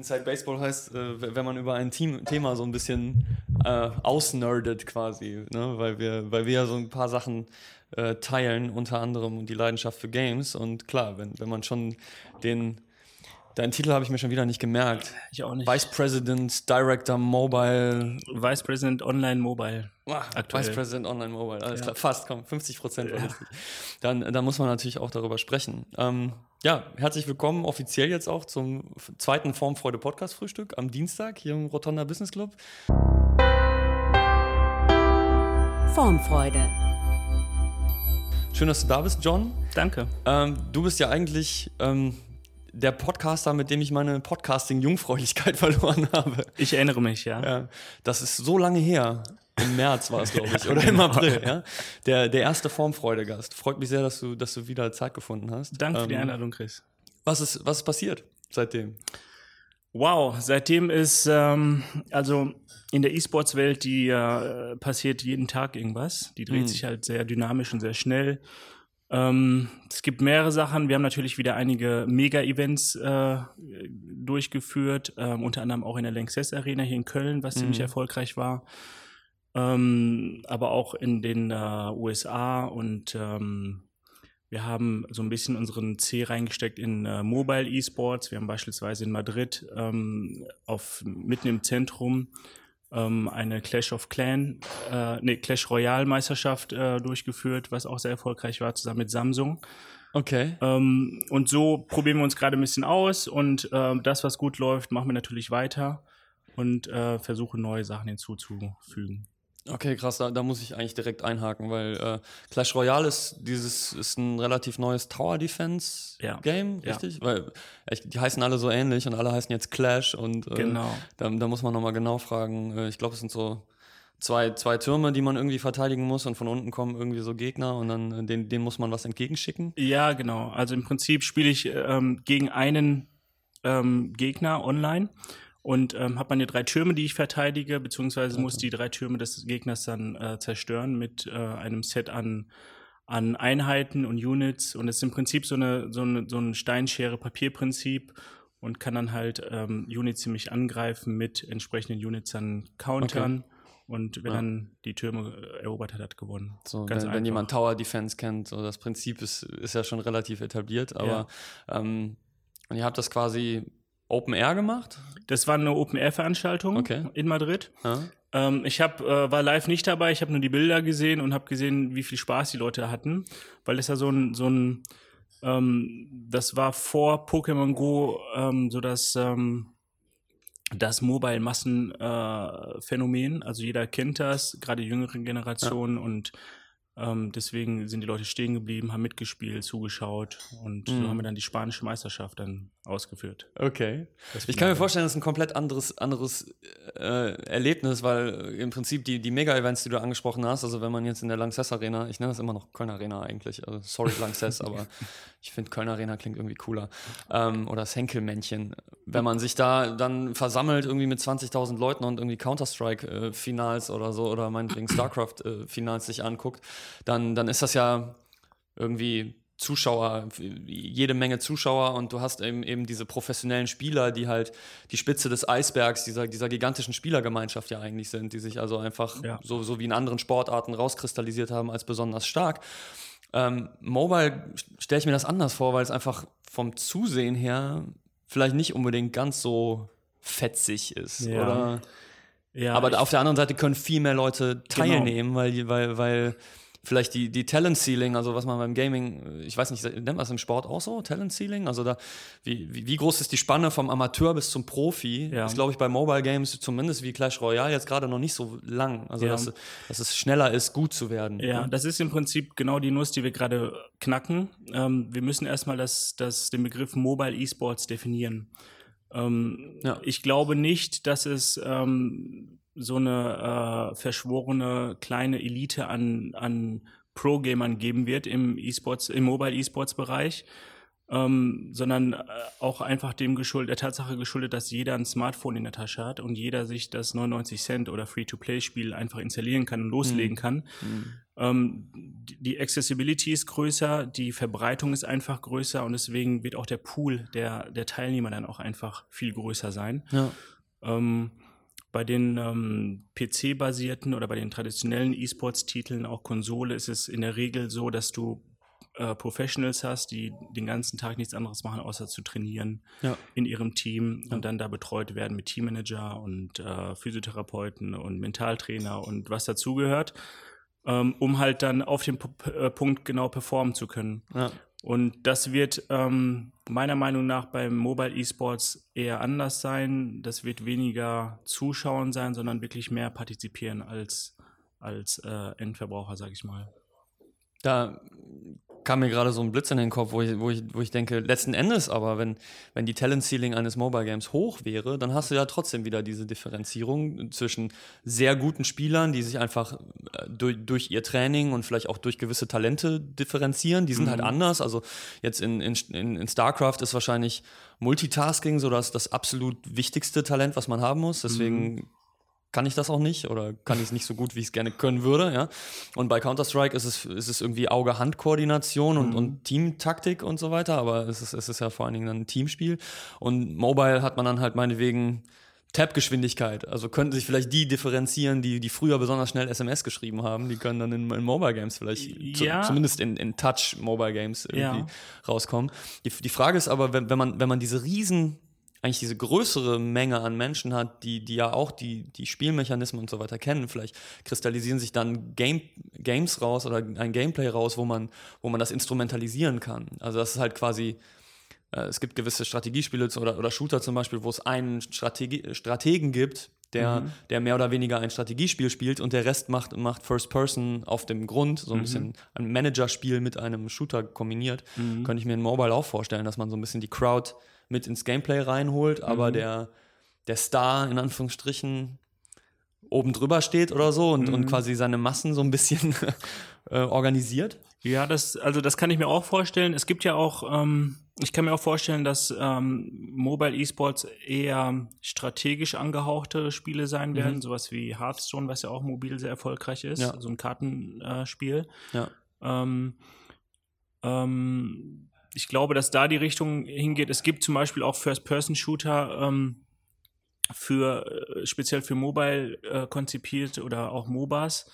Inside Baseball heißt, äh, wenn man über ein Team, Thema so ein bisschen äh, ausnerdet quasi, ne? weil, wir, weil wir ja so ein paar Sachen äh, teilen, unter anderem die Leidenschaft für Games. Und klar, wenn, wenn man schon den Deinen Titel habe ich mir schon wieder nicht gemerkt. Ich auch nicht. Vice President Director Mobile. Vice President Online Mobile. Ah, Vice President Online Mobile. Alles ja. klar. Fast, komm, 50 Prozent. Ja. Dann, dann muss man natürlich auch darüber sprechen. Ähm, ja, herzlich willkommen offiziell jetzt auch zum zweiten Formfreude Podcast Frühstück am Dienstag hier im Rotonda Business Club. Formfreude. Schön, dass du da bist, John. Danke. Ähm, du bist ja eigentlich ähm, der Podcaster, mit dem ich meine Podcasting-Jungfräulichkeit verloren habe. Ich erinnere mich, ja. ja. Das ist so lange her. Im März war es, glaube ich, oder im genau. April, ja. Der, der erste Formfreude-Gast. Freut mich sehr, dass du, dass du wieder Zeit gefunden hast. Danke ähm, für die ähm, Einladung, Chris. Was ist, was ist passiert seitdem? Wow, seitdem ist, ähm, also in der E-Sports-Welt, die äh, passiert jeden Tag irgendwas. Die dreht mhm. sich halt sehr dynamisch und sehr schnell. Ähm, es gibt mehrere Sachen. Wir haben natürlich wieder einige Mega-Events äh, durchgeführt, ähm, unter anderem auch in der Lanxess Arena hier in Köln, was mhm. ziemlich erfolgreich war. Ähm, aber auch in den äh, USA und ähm, wir haben so ein bisschen unseren C reingesteckt in äh, Mobile E-Sports. Wir haben beispielsweise in Madrid ähm, auf, mitten im Zentrum ähm, eine Clash of Clan, äh, nee, Clash Royale Meisterschaft äh, durchgeführt, was auch sehr erfolgreich war, zusammen mit Samsung. Okay. Ähm, und so probieren wir uns gerade ein bisschen aus und äh, das, was gut läuft, machen wir natürlich weiter und äh, versuchen neue Sachen hinzuzufügen. Okay, krass, da, da, muss ich eigentlich direkt einhaken, weil äh, Clash Royale ist dieses ist ein relativ neues Tower Defense ja. Game, richtig? Ja. Weil die heißen alle so ähnlich und alle heißen jetzt Clash und äh, genau. da, da muss man nochmal genau fragen. Äh, ich glaube, es sind so zwei, zwei Türme, die man irgendwie verteidigen muss und von unten kommen irgendwie so Gegner und dann äh, den, denen muss man was entgegenschicken. Ja, genau. Also im Prinzip spiele ich ähm, gegen einen ähm, Gegner online und ähm, habe meine drei Türme, die ich verteidige, beziehungsweise okay. muss die drei Türme des Gegners dann äh, zerstören mit äh, einem Set an, an Einheiten und Units. Und es ist im Prinzip so, eine, so, eine, so ein Steinschere-Papier-Prinzip und kann dann halt ähm, Units ziemlich angreifen mit entsprechenden Units dann countern. Okay. Und wer ja. dann die Türme erobert hat, hat gewonnen. So, wenn, wenn, jemand Tower Defense kennt, so das Prinzip ist, ist ja schon relativ etabliert, aber ja. ähm, und ihr habt das quasi Open Air gemacht? Das war eine Open Air Veranstaltung okay. in Madrid. Ja. Ähm, ich hab, äh, war live nicht dabei, ich habe nur die Bilder gesehen und habe gesehen, wie viel Spaß die Leute hatten, weil es ja so ein, so ein ähm, das war vor Pokémon Go ähm, so das, ähm, das Mobile-Massenphänomen. Äh, also jeder kennt das, gerade die jüngeren Generationen ja. und ähm, deswegen sind die Leute stehen geblieben, haben mitgespielt, zugeschaut und mhm. so haben wir dann die spanische Meisterschaft dann ausgeführt. Okay. Ich kann mir vorstellen, das ist ein komplett anderes, anderes äh, Erlebnis, weil im Prinzip die, die Mega-Events, die du angesprochen hast, also wenn man jetzt in der Lanxess Arena, ich nenne das immer noch Köln Arena eigentlich, also sorry Lanxess, aber ich finde Köln Arena klingt irgendwie cooler. Ähm, oder das Henkelmännchen. Wenn man sich da dann versammelt irgendwie mit 20.000 Leuten und irgendwie Counter-Strike-Finals äh, oder so oder meinetwegen StarCraft-Finals äh, sich anguckt, dann, dann ist das ja irgendwie Zuschauer, jede Menge Zuschauer und du hast eben, eben diese professionellen Spieler, die halt die Spitze des Eisbergs dieser, dieser gigantischen Spielergemeinschaft ja eigentlich sind, die sich also einfach ja. so, so wie in anderen Sportarten rauskristallisiert haben als besonders stark. Ähm, Mobile stelle ich mir das anders vor, weil es einfach vom Zusehen her vielleicht nicht unbedingt ganz so fetzig ist, ja. oder? Ja, Aber auf der anderen Seite können viel mehr Leute genau. teilnehmen, genau. weil, weil, weil vielleicht die, die Talent Ceiling, also was man beim Gaming, ich weiß nicht, nennt man das im Sport auch so, Talent Ceiling? Also da, wie, wie, groß ist die Spanne vom Amateur bis zum Profi? Ja. Ist, glaube ich, bei Mobile Games zumindest wie Clash Royale jetzt gerade noch nicht so lang. Also ja. dass, dass es schneller ist, gut zu werden. Ja, das ist im Prinzip genau die Nuss, die wir gerade knacken. Ähm, wir müssen erstmal das, das, den Begriff Mobile Esports definieren. Ähm, ja. Ich glaube nicht, dass es ähm, so eine äh, verschworene kleine Elite an, an Pro-Gamern geben wird im E-Sports, im Mobile E-Sports-Bereich. ähm, sondern äh, auch einfach dem geschuldet, der Tatsache geschuldet, dass jeder ein Smartphone in der Tasche hat und jeder sich das 99 Cent oder Free-to-Play-Spiel einfach installieren kann und loslegen mhm. kann. Mhm. Ähm, die Accessibility ist größer, die Verbreitung ist einfach größer und deswegen wird auch der Pool der, der Teilnehmer dann auch einfach viel größer sein. Ja. Ähm, bei den ähm, PC-basierten oder bei den traditionellen E-Sports-Titeln, auch Konsole, ist es in der Regel so, dass du äh, Professionals hast, die den ganzen Tag nichts anderes machen, außer zu trainieren ja. in ihrem Team ja. und dann da betreut werden mit Teammanager und äh, Physiotherapeuten und Mentaltrainer und was dazugehört, ähm, um halt dann auf dem P äh, Punkt genau performen zu können. Ja. Und das wird ähm, meiner Meinung nach beim Mobile Esports eher anders sein. Das wird weniger Zuschauen sein, sondern wirklich mehr partizipieren als, als äh, Endverbraucher, sag ich mal. Da kam mir gerade so ein Blitz in den Kopf, wo ich, wo ich, wo ich denke, letzten Endes aber, wenn, wenn die Talent Ceiling eines Mobile Games hoch wäre, dann hast du ja trotzdem wieder diese Differenzierung zwischen sehr guten Spielern, die sich einfach äh, durch, durch ihr Training und vielleicht auch durch gewisse Talente differenzieren. Die sind halt mhm. halt anders. Also jetzt in, in, in StarCraft ist wahrscheinlich Multitasking so das, das absolut wichtigste Talent, was man haben muss. Deswegen mhm kann ich das auch nicht oder kann ich es nicht so gut, wie ich es gerne können würde. Ja? Und bei Counter-Strike ist es, ist es irgendwie Auge-Hand-Koordination und, mhm. und Teamtaktik und so weiter, aber es ist, es ist ja vor allen Dingen ein Teamspiel. Und Mobile hat man dann halt meinetwegen Tab-Geschwindigkeit. Also könnten sich vielleicht die differenzieren, die, die früher besonders schnell SMS geschrieben haben. Die können dann in, in Mobile Games vielleicht, ja. zu, zumindest in, in Touch Mobile Games irgendwie ja. rauskommen. Die, die Frage ist aber, wenn, wenn, man, wenn man diese riesen eigentlich diese größere Menge an Menschen hat, die, die ja auch die, die Spielmechanismen und so weiter kennen, vielleicht kristallisieren sich dann Game, Games raus oder ein Gameplay raus, wo man, wo man das instrumentalisieren kann. Also das ist halt quasi, äh, es gibt gewisse Strategiespiele oder, oder Shooter zum Beispiel, wo es einen Strategie, Strategen gibt, der, mhm. der mehr oder weniger ein Strategiespiel spielt und der Rest macht, macht First Person auf dem Grund, so ein mhm. bisschen ein Managerspiel mit einem Shooter kombiniert. Mhm. Könnte ich mir in Mobile auch vorstellen, dass man so ein bisschen die Crowd mit ins Gameplay reinholt, aber mhm. der, der Star in Anführungsstrichen oben drüber steht oder so und, mhm. und quasi seine Massen so ein bisschen äh, organisiert. Ja, das, also das kann ich mir auch vorstellen. Es gibt ja auch, ähm, ich kann mir auch vorstellen, dass ähm, Mobile Esports eher strategisch angehauchte Spiele sein werden, mhm. sowas wie Hearthstone, was ja auch mobil sehr erfolgreich ist, ja. so ein Kartenspiel. Ja. Ähm, ähm, ich glaube, dass da die Richtung hingeht. Es gibt zum Beispiel auch First-Person-Shooter ähm, für äh, speziell für Mobile äh, konzipiert oder auch MOBAs.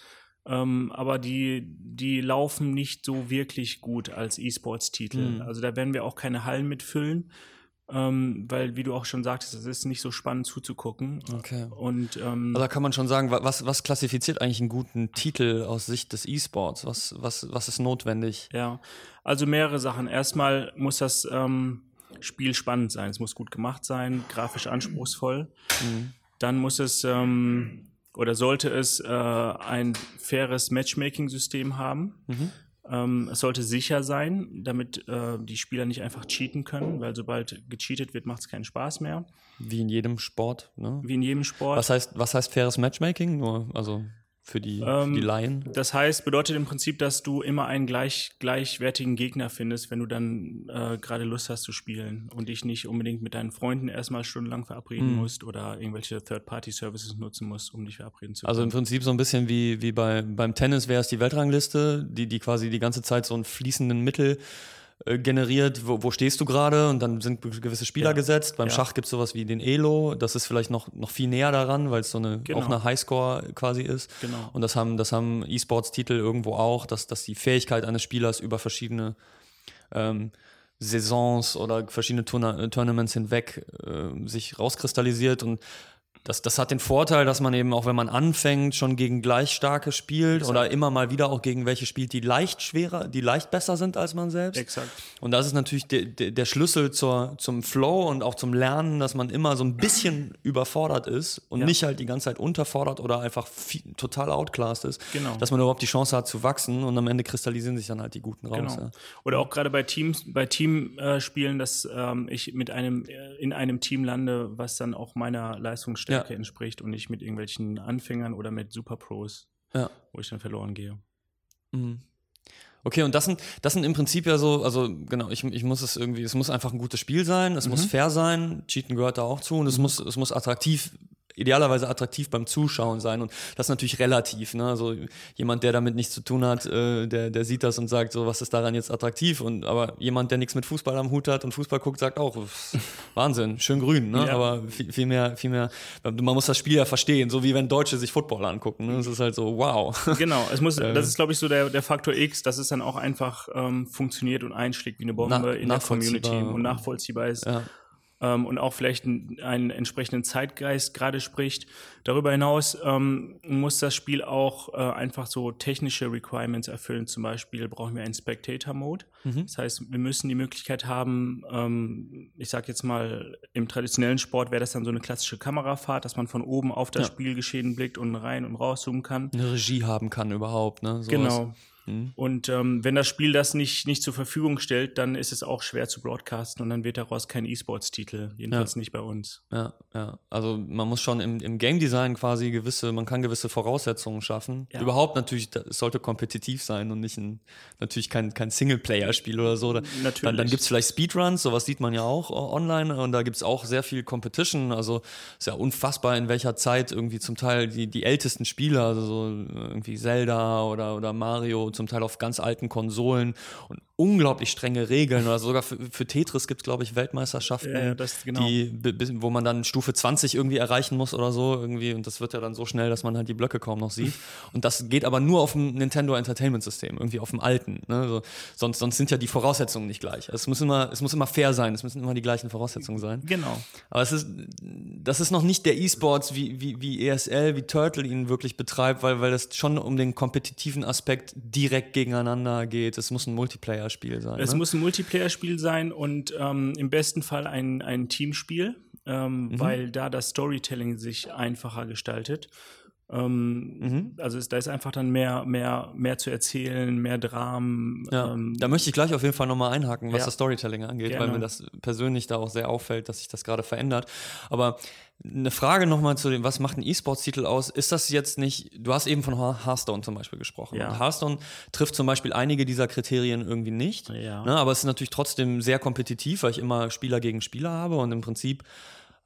Ähm, aber die, die laufen nicht so wirklich gut als E-Sports-Titel. Mhm. Also da werden wir auch keine Hallen mitfüllen ähm, weil, wie du auch schon sagtest, es ist nicht so spannend zuzugucken. Okay. Und, ähm, also da kann man schon sagen, was, was klassifiziert eigentlich einen guten Titel aus Sicht des E-Sports? Was, was, was ist notwendig? Ja, also mehrere Sachen. Erstmal muss das ähm, Spiel spannend sein. Es muss gut gemacht sein, grafisch anspruchsvoll. Mhm. Dann muss es ähm, oder sollte es äh, ein faires Matchmaking-System haben. Mhm. Ähm, es sollte sicher sein, damit äh, die Spieler nicht einfach cheaten können, weil sobald gecheatet wird, macht es keinen Spaß mehr. Wie in jedem Sport, ne? Wie in jedem Sport. Was heißt, was heißt faires Matchmaking? Nur, also für die, ähm, für die Laien? Das heißt, bedeutet im Prinzip, dass du immer einen gleich, gleichwertigen Gegner findest, wenn du dann äh, gerade Lust hast zu spielen und dich nicht unbedingt mit deinen Freunden erstmal stundenlang verabreden mhm. musst oder irgendwelche Third-Party-Services nutzen musst, um dich verabreden zu können. Also im Prinzip so ein bisschen wie, wie bei, beim Tennis wäre es die Weltrangliste, die, die quasi die ganze Zeit so einen fließenden Mittel generiert, wo, wo stehst du gerade und dann sind gewisse Spieler ja. gesetzt. Beim ja. Schach gibt es sowas wie den Elo, das ist vielleicht noch, noch viel näher daran, weil es so eine genau. auch eine Highscore quasi ist. Genau. Und das haben, das haben E-Sports-Titel irgendwo auch, dass, dass die Fähigkeit eines Spielers über verschiedene ähm, Saisons oder verschiedene Tourna Tournaments hinweg äh, sich rauskristallisiert und das, das hat den Vorteil, dass man eben auch, wenn man anfängt, schon gegen gleich starke spielt Exakt. oder immer mal wieder auch gegen welche spielt, die leicht schwerer, die leicht besser sind als man selbst. Exakt. Und das ist natürlich de, de, der Schlüssel zur, zum Flow und auch zum Lernen, dass man immer so ein bisschen überfordert ist und ja. nicht halt die ganze Zeit unterfordert oder einfach viel, total outclassed ist. Genau. Dass man überhaupt die Chance hat zu wachsen und am Ende kristallisieren sich dann halt die Guten raus. Genau. Ja. Oder auch gerade bei Teams, bei Teamspielen, dass ähm, ich mit einem äh, in einem Team lande, was dann auch meiner Leistungsstärke Stärke ja. entspricht und nicht mit irgendwelchen Anfängern oder mit Superpros, ja. wo ich dann verloren gehe. Mhm. Okay, und das sind, das sind im Prinzip ja so, also genau, ich, ich muss es irgendwie, es muss einfach ein gutes Spiel sein, es mhm. muss fair sein, Cheaten gehört da auch zu und es mhm. muss, es muss attraktiv idealerweise attraktiv beim Zuschauen sein. Und das ist natürlich relativ. Ne? Also jemand, der damit nichts zu tun hat, äh, der, der sieht das und sagt, so, was ist daran jetzt attraktiv? Und aber jemand, der nichts mit Fußball am Hut hat und Fußball guckt, sagt auch, Wahnsinn, schön grün, ne? Ja. Aber viel, viel, mehr, viel mehr, man muss das Spiel ja verstehen, so wie wenn Deutsche sich Football angucken. Ne? Es ist halt so, wow. Genau, es muss, äh. das ist, glaube ich, so der, der Faktor X, dass es dann auch einfach ähm, funktioniert und einschlägt wie eine Bombe Na, in der Community und nachvollziehbar ist. Ja ähm, und auch vielleicht einen, einen entsprechenden Zeitgeist gerade spricht. Darüber hinaus ähm, muss das Spiel auch äh, einfach so technische Requirements erfüllen. Zum Beispiel brauchen wir einen Spectator-Mode. Mhm. Das heißt, wir müssen die Möglichkeit haben, ähm, ich sage jetzt mal, im traditionellen Sport wäre das dann so eine klassische Kamerafahrt, dass man von oben auf das ja. Spielgeschehen blickt und rein und rauszoomen kann. Eine Regie haben kann überhaupt, ne? Genau. Mhm. Und ähm, wenn das Spiel das nicht, nicht zur Verfügung stellt, dann ist es auch schwer zu broadcasten und dann wird daraus kein E-Sports-Titel, jedenfalls ja. nicht bei uns. Ja, ja. Also man muss schon im, im Game Design quasi gewisse, man kann gewisse Voraussetzungen schaffen. Ja. Überhaupt natürlich, es sollte kompetitiv sein und nicht ein, natürlich kein, kein Singleplayer-Spiel oder so. Natürlich. Dann, dann gibt es vielleicht Speedruns, sowas sieht man ja auch online und da gibt es auch sehr viel Competition. Also ist ja unfassbar, in welcher Zeit irgendwie zum Teil die, die ältesten Spiele, also so irgendwie Zelda oder, oder Mario zum Teil auf ganz alten Konsolen und unglaublich strenge Regeln. Oder sogar für, für Tetris gibt es, glaube ich, Weltmeisterschaften, ja, das, genau. die, wo man dann Stufe 20 irgendwie erreichen muss oder so irgendwie. Und das wird ja dann so schnell, dass man halt die Blöcke kaum noch sieht. Und das geht aber nur auf dem Nintendo Entertainment System, irgendwie auf dem alten. Ne? So, sonst, sonst sind ja die Voraussetzungen nicht gleich. Es muss, immer, es muss immer fair sein, es müssen immer die gleichen Voraussetzungen sein. Genau. Aber es ist, das ist noch nicht der E-Sports, wie, wie, wie ESL, wie Turtle ihn wirklich betreibt, weil, weil es schon um den kompetitiven Aspekt direkt gegeneinander geht. Es muss ein Multiplayer Multiplayer-Spiel sein. Es ne? muss ein Multiplayer-Spiel sein und ähm, im besten Fall ein, ein Teamspiel, ähm, mhm. weil da das Storytelling sich einfacher gestaltet. Ähm, mhm. Also ist, da ist einfach dann mehr, mehr, mehr zu erzählen, mehr Dramen. Ja, ähm, da möchte ich gleich auf jeden Fall nochmal einhaken, was ja. das Storytelling angeht, Gerne. weil mir das persönlich da auch sehr auffällt, dass sich das gerade verändert. Aber eine Frage nochmal zu dem, was macht ein E-Sports-Titel aus? Ist das jetzt nicht, du hast eben von Hearthstone zum Beispiel gesprochen. Ja. Und Hearthstone trifft zum Beispiel einige dieser Kriterien irgendwie nicht. Ja. Ne, aber es ist natürlich trotzdem sehr kompetitiv, weil ich immer Spieler gegen Spieler habe und im Prinzip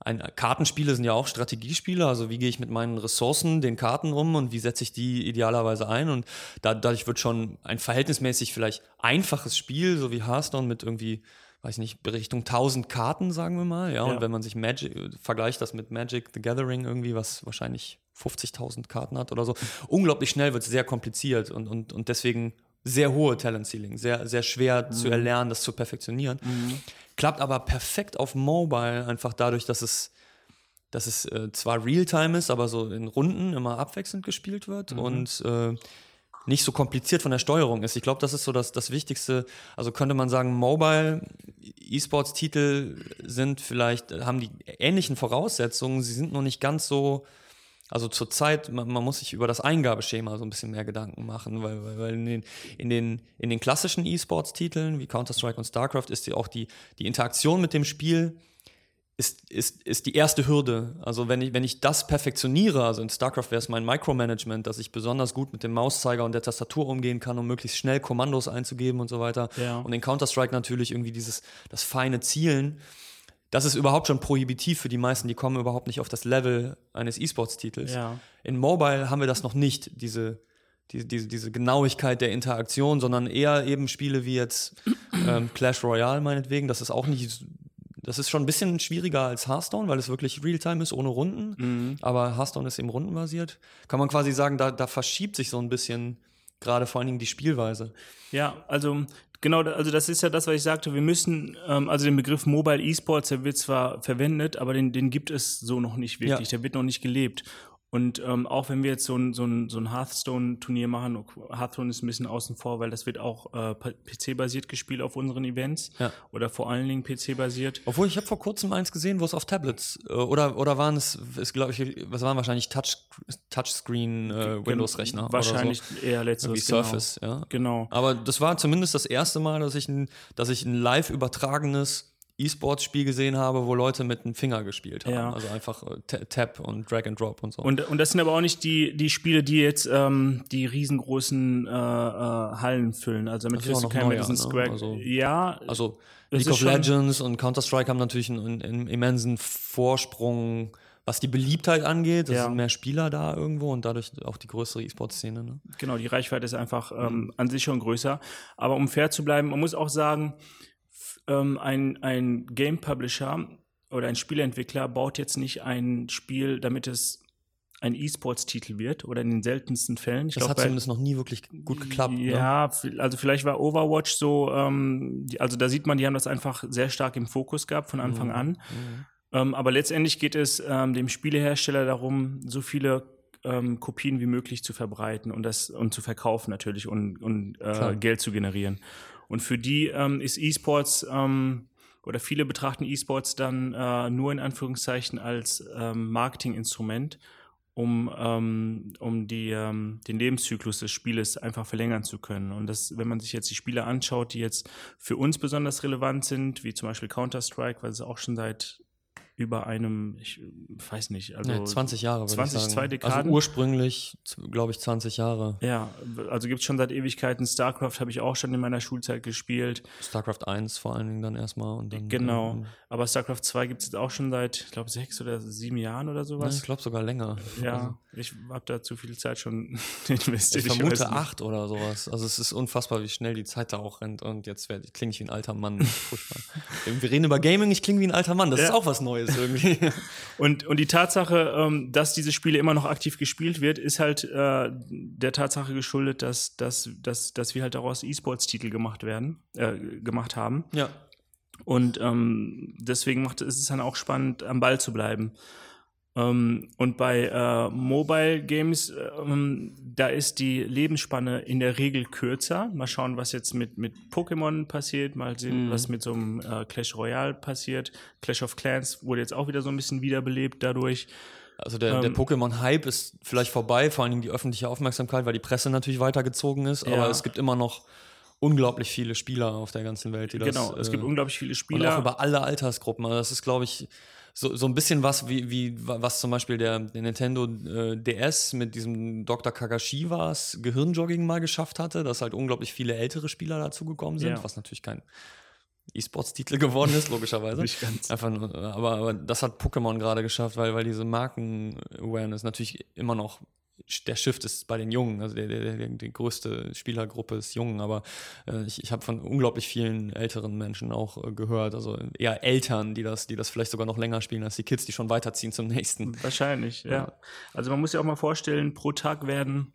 ein, Kartenspiele sind ja auch Strategiespiele, also wie gehe ich mit meinen Ressourcen, den Karten um und wie setze ich die idealerweise ein? Und da, dadurch wird schon ein verhältnismäßig vielleicht einfaches Spiel, so wie Hearthstone mit irgendwie, weiß nicht, Richtung 1000 Karten, sagen wir mal, ja, ja. und wenn man sich Magic, vergleicht das mit Magic the Gathering irgendwie, was wahrscheinlich 50.000 Karten hat oder so, unglaublich schnell wird es sehr kompliziert. Und, und, und deswegen sehr hohe Talent Ceiling, sehr, sehr schwer mhm. zu erlernen, das zu perfektionieren. Mhm. Klappt aber perfekt auf Mobile, einfach dadurch, dass es, dass es äh, zwar Realtime ist, aber so in Runden immer abwechselnd gespielt wird mhm. und äh, nicht so kompliziert von der Steuerung ist. Ich glaube, das ist so das, das Wichtigste. Also könnte man sagen, Mobile E-Sports-Titel sind vielleicht, haben die ähnlichen Voraussetzungen, sie sind noch nicht ganz so also zurzeit, man, man, muss sich über das Eingabeschema so ein bisschen mehr Gedanken machen, weil, weil, weil in, den, in, den, in den klassischen E-Sports-Titeln wie Counter-Strike und StarCraft ist ja auch die, die Interaktion mit dem Spiel ist, ist, ist die erste Hürde. Also wenn ich, wenn ich das perfektioniere, also in StarCraft wäre es mein Micromanagement, dass ich besonders gut mit dem Mauszeiger und der Tastatur umgehen kann, um möglichst schnell Kommandos einzugeben und so weiter. Ja. Und in Counter-Strike natürlich irgendwie dieses, das feine Zielen das ist überhaupt schon prohibitiv für die meisten, die kommen überhaupt nicht auf das Level eines E-Sports-Titels. Ja. In Mobile haben wir das noch nicht, diese, diese, diese, diese Genauigkeit der Interaktion, sondern eher eben Spiele wie jetzt ähm, Clash Royale meinetwegen. Das ist auch nicht, das ist schon ein bisschen schwieriger als Hearthstone, weil es wirklich Realtime ist, ohne Runden. Mhm. Aber Hearthstone ist eben rundenbasiert. Kann man quasi sagen, da, da verschiebt sich so ein bisschen gerade vor allen Dingen die Spielweise. Ja, also Genau, also das ist ja das, was ich sagte. Wir müssen, ähm, also den Begriff Mobile Esports, der wird zwar verwendet, aber den, den gibt es so noch nicht wirklich. Ja. Der wird noch nicht gelebt. Und ähm, auch wenn wir jetzt so ein, so ein, so ein Hearthstone-Turnier machen, Hearthstone ist ein bisschen außen vor, weil das wird auch äh, PC-basiert gespielt auf unseren Events ja. oder vor allen Dingen PC-basiert. Obwohl ich habe vor kurzem eins gesehen, wo es auf Tablets äh, oder oder waren es, ist glaube ich, was waren wahrscheinlich Touch, Touchscreen äh, Windows-Rechner? Wahrscheinlich so. eher letztes. Genau. Surface, ja. Genau. Aber das war zumindest das erste Mal, dass ich ein, dass ich ein live übertragenes E-Sports-Spiel gesehen habe, wo Leute mit dem Finger gespielt haben. Ja. Also einfach äh, Tap und Drag and Drop und so. Und, und das sind aber auch nicht die, die Spiele, die jetzt ähm, die riesengroßen äh, äh, Hallen füllen. Also damit kriegst du keinen neuer, Madison ne? Square. Also- ja, also League of Legends und Counter-Strike haben natürlich einen, einen immensen Vorsprung, was die Beliebtheit angeht. Es Ja. sind mehr Spieler da irgendwo und dadurch auch die größere E-Sport-Szene. Ne? genau, die Reichweite ist einfach Mhm. ähm, an sich schon größer. Aber um fair zu bleiben, man muss auch sagen, ähm, ein, ein Game Publisher oder ein Spieleentwickler baut jetzt nicht ein Spiel, damit es ein E-Sports-Titel wird oder in den seltensten Fällen. Ich Das glaub, hat zumindest noch nie wirklich gut geklappt. Ne? Ja, vi- also vielleicht war Overwatch so, ähm, die, also da sieht man, die haben das einfach sehr stark im Fokus gehabt von Anfang Mhm. an. Ähm, aber letztendlich geht es ähm, dem Spielehersteller darum, so viele ähm, Kopien wie möglich zu verbreiten und das und zu verkaufen natürlich und, und äh. Geld zu generieren. Und für die ähm, ist E-Sports ähm, oder viele betrachten E-Sports dann äh, nur in Anführungszeichen als ähm, Marketinginstrument, um, ähm, um die, ähm, den Lebenszyklus des Spieles einfach verlängern zu können. Und das, wenn man sich jetzt die Spiele anschaut, die jetzt für uns besonders relevant sind, wie zum Beispiel Counter-Strike, weil es auch schon seit über einem, ich weiß nicht, also Nee, 20 Jahre. würde 20, ich sagen. zwei Dekaden. Also ursprünglich, glaube ich, 20 Jahre. Ja, also gibt es schon seit Ewigkeiten. StarCraft habe ich auch schon in meiner Schulzeit gespielt. StarCraft 1 vor allen Dingen dann erstmal. Und dann, Genau. ähm, Aber StarCraft 2 gibt es jetzt auch schon seit, ich glaube, sechs oder sieben Jahren oder sowas. ich glaube sogar länger. ja, Also, ich habe da zu viel Zeit schon investiert. ich vermute nicht. acht oder sowas. Also es ist unfassbar, wie schnell die Zeit da auch rennt. Und jetzt klinge ich wie ein alter Mann. Wir reden über Gaming, ich klinge wie ein alter Mann. Das Ja. ist auch was Neues irgendwie. Und, und die Tatsache, ähm, dass diese Spiele immer noch aktiv gespielt wird, ist halt äh, der Tatsache geschuldet, dass, dass, dass, dass wir halt daraus E-Sports-Titel gemacht werden, äh, gemacht haben. ja. Und ähm, deswegen macht ist es dann auch spannend, am Ball zu bleiben. Ähm, und bei äh, Mobile Games, ähm, da ist die Lebensspanne in der Regel kürzer. Mal schauen, was jetzt mit, mit Pokémon passiert, mal sehen, Mhm. was mit so einem äh, Clash Royale passiert. Clash of Clans wurde jetzt auch wieder so ein bisschen wiederbelebt dadurch. Also der, der Ähm, Pokémon-Hype ist vielleicht vorbei, vor allen Dingen die öffentliche Aufmerksamkeit, weil die Presse natürlich weitergezogen ist. Aber Ja. es gibt immer noch unglaublich viele Spieler auf der ganzen Welt, die das. genau, es gibt äh, unglaublich viele Und auch Spieler. über alle Altersgruppen. Also das ist, glaube ich, so, so ein bisschen was, wie, wie was zum Beispiel der, der Nintendo äh, DS mit diesem Dr. Kakashiwas Gehirnjogging mal geschafft hatte, dass halt unglaublich viele ältere Spieler dazugekommen sind, Ja. was natürlich kein E-Sports-Titel geworden ist, logischerweise. Nicht ganz. Einfach nur, aber, aber das hat Pokémon gerade geschafft, weil, weil diese Marken-Awareness natürlich immer noch der Shift ist bei den Jungen, also der, der, der, die größte Spielergruppe ist Jungen, aber äh, ich, ich habe von unglaublich vielen älteren Menschen auch äh, gehört, also eher Eltern, die das, die das vielleicht sogar noch länger spielen als die Kids, die schon weiterziehen zum nächsten. Wahrscheinlich, ja. Ja. Also man muss ja auch mal vorstellen, pro Tag werden,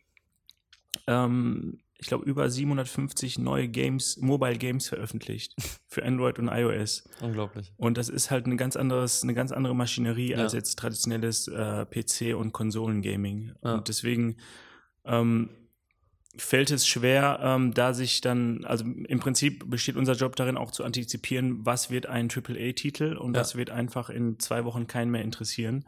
ähm, ich glaube, über 750 neue Games, Mobile Games veröffentlicht für Android und iOS. Unglaublich. Und das ist halt eine ganz anderes, eine ganz andere Maschinerie Ja. als jetzt traditionelles äh, PC und Konsolengaming. Ja. Und deswegen ähm, fällt es schwer, ähm, da sich dann, also im Prinzip besteht unser Job darin, auch zu antizipieren, was wird ein AAA-Titel und Ja. was wird einfach in zwei Wochen keinen mehr interessieren.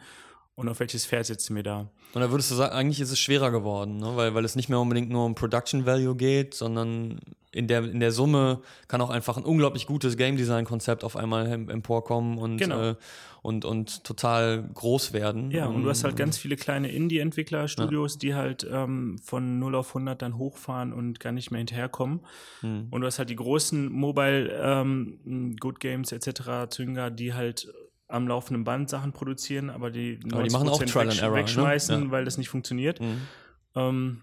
Und auf welches Pferd setzen wir da? Und da würdest du sagen, eigentlich ist es schwerer geworden, ne? weil, weil es nicht mehr unbedingt nur um Production Value geht, sondern in der, in der Summe kann auch einfach ein unglaublich gutes Game Design Konzept auf einmal em- emporkommen und, Genau. äh, und, und total groß werden. Ja, und du hast halt Ähm, ganz viele kleine Indie-Entwickler-Studios, die halt ähm, von 0 auf 100 dann hochfahren und gar nicht mehr hinterherkommen. hm. Und du hast halt die großen Mobile ähm, Good Games etc. Zünger, die halt am laufenden Band Sachen produzieren, aber die, Aber die machen auch 90% Trial and Error, ne? wegschmeißen, Ja. weil das nicht funktioniert. Mhm. Ähm,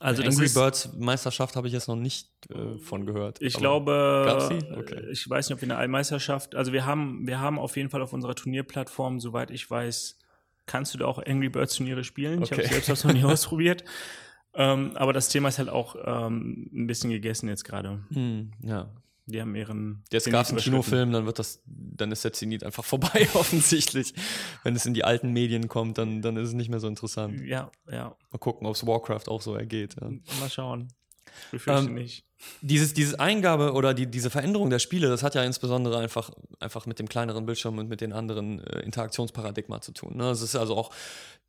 also Angry ist, Birds Meisterschaft habe ich jetzt noch nicht äh, von gehört. ich glaube? Okay. ich weiß nicht, ob wir eine Meisterschaft, also wir haben, wir haben auf jeden Fall auf unserer Turnierplattform, soweit ich weiß, kannst du da auch Angry Birds Turniere spielen. Ich habe Okay. selbst das noch nie ausprobiert. Ähm, aber das Thema ist halt auch ähm, ein bisschen gegessen jetzt gerade. Hm, ja. Die haben ihren. Jetzt gab es einen. Kinofilm, dann wird das, dann ist der Zenit einfach vorbei, offensichtlich. Wenn es in die alten Medien kommt, dann, dann ist es nicht mehr so interessant. Ja, ja. Mal gucken, ob es Warcraft auch so ergeht. Ja. Mal schauen. Ich befürchte Ähm, nicht. Dieses, dieses Eingabe oder die, diese Veränderung der Spiele, das hat ja insbesondere einfach, einfach mit dem kleineren Bildschirm und mit den anderen äh, Interaktionsparadigma zu tun. Ne? Es ist also auch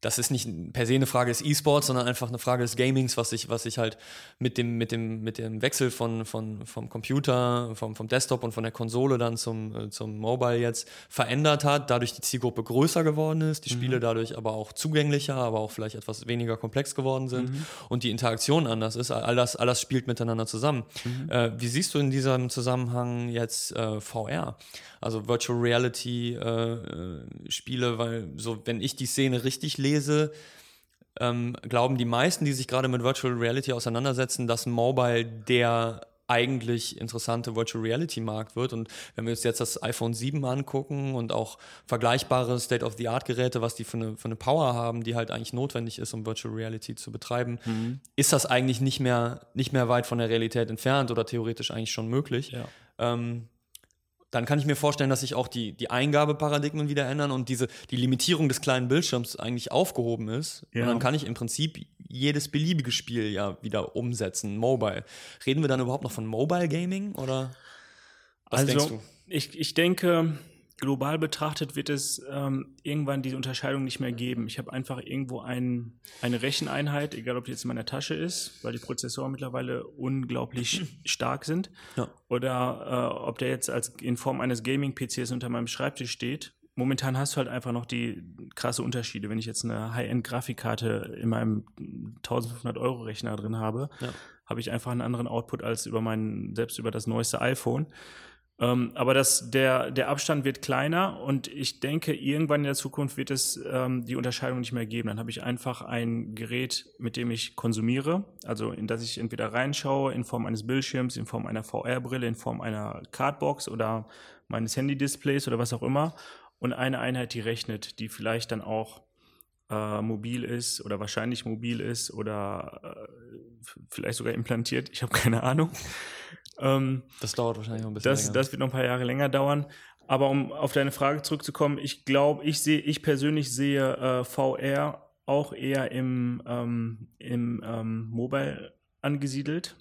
das ist nicht per se eine Frage des E-Sports, sondern einfach eine Frage des Gamings, was sich, was sich halt mit dem, mit dem, mit dem Wechsel von, von, vom Computer, vom, vom Desktop und von der Konsole dann zum, äh, zum Mobile jetzt verändert hat, dadurch die Zielgruppe größer geworden ist, die mhm. Spiele dadurch aber auch zugänglicher, aber auch vielleicht etwas weniger komplex geworden sind mhm. und die Interaktion anders ist. All das, all das spielt miteinander zusammen. Mhm. Äh, wie siehst du in diesem Zusammenhang jetzt äh, VR? also Virtual Reality äh, äh, Spiele, weil so, wenn ich die Szene richtig lese, ähm, glauben die meisten, die sich gerade mit Virtual Reality auseinandersetzen, dass Mobile der eigentlich interessante Virtual Reality Markt wird. Und wenn wir uns jetzt das iPhone 7 angucken und auch vergleichbare State-of-the-Art-Geräte, was die für eine, für eine Power haben, die halt eigentlich notwendig ist, um Virtual Reality zu betreiben, mhm. ist das eigentlich nicht mehr, nicht mehr weit von der Realität entfernt oder theoretisch eigentlich schon möglich. Ja. Ähm, dann kann ich mir vorstellen, dass sich auch die, die Eingabeparadigmen wieder ändern und diese, die Limitierung des kleinen Bildschirms eigentlich aufgehoben ist. Ja. Und dann kann ich im Prinzip jedes beliebige Spiel ja wieder umsetzen, mobile. Reden wir dann überhaupt noch von Mobile Gaming oder was also, denkst du? Ich, ich denke, global betrachtet wird es ähm, irgendwann diese Unterscheidung nicht mehr geben. Ich habe einfach irgendwo ein, eine Recheneinheit, egal ob die jetzt in meiner Tasche ist, weil die Prozessoren mittlerweile unglaublich stark sind, ja. oder äh, ob der jetzt als in Form eines Gaming-PCs unter meinem Schreibtisch steht. Momentan hast du halt einfach noch die krasse Unterschiede. Wenn ich jetzt eine High-End-Grafikkarte in meinem 1500-Euro-Rechner drin habe, ja. habe ich einfach einen anderen Output als über meinen, selbst über das neueste iPhone. Ähm, aber das, der, der Abstand wird kleiner und ich denke, irgendwann in der Zukunft wird es ähm, die Unterscheidung nicht mehr geben. Dann habe ich einfach ein Gerät, mit dem ich konsumiere, also in das ich entweder reinschaue in Form eines Bildschirms, in Form einer VR-Brille, in Form einer Cardbox oder meines Handy-Displays oder was auch immer und eine Einheit, die rechnet, die vielleicht dann auch äh, mobil ist oder wahrscheinlich mobil ist oder äh, vielleicht sogar implantiert. Ich habe keine Ahnung. Ähm, das dauert wahrscheinlich noch ein bisschen das, länger. Das wird noch ein paar Jahre länger dauern. Aber um auf deine Frage zurückzukommen, ich glaube, ich sehe, ich persönlich sehe äh, VR auch eher im, ähm, im ähm, Mobile angesiedelt.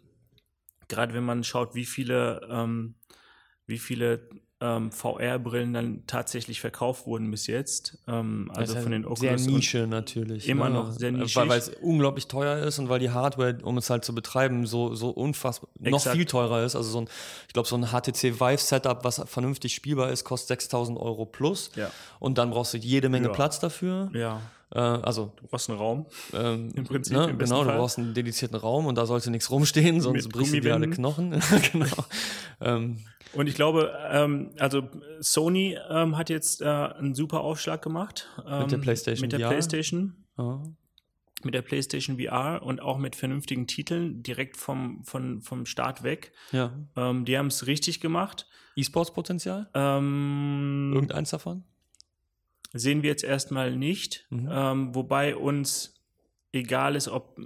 Gerade wenn man schaut, wie viele, ähm, wie viele ähm, VR-Brillen dann tatsächlich verkauft wurden bis jetzt. Ähm, also von den Oculus. Sehr Nische natürlich. Immer ne? noch sehr nischig. Weil, weil es unglaublich teuer ist und weil die Hardware, um es halt zu betreiben, so, so unfassbar, Exakt. noch viel teurer ist. Also so ein, ich glaube, so ein HTC Vive Setup, was vernünftig spielbar ist, kostet 6000 Euro plus. Ja. Und dann brauchst du jede Menge ja. Platz dafür. Ja. Äh, also du brauchst einen Raum. Ähm, Im Prinzip. Ne, genau, Fall. du brauchst einen dedizierten Raum und da sollte nichts rumstehen, sonst Mit brichst du dir alle Knochen. genau. ähm, und ich glaube, ähm, also Sony ähm, hat jetzt äh, einen super Aufschlag gemacht. Ähm, mit der PlayStation Mit der VR. PlayStation. Oh. Mit der PlayStation VR und auch mit vernünftigen Titeln direkt vom, vom, vom Start weg. Ja. Ähm, die haben es richtig gemacht. E-Sports-Potenzial? Ähm, Irgendeins davon? Sehen wir jetzt erstmal nicht. Mhm. Ähm, wobei uns egal ist, ob,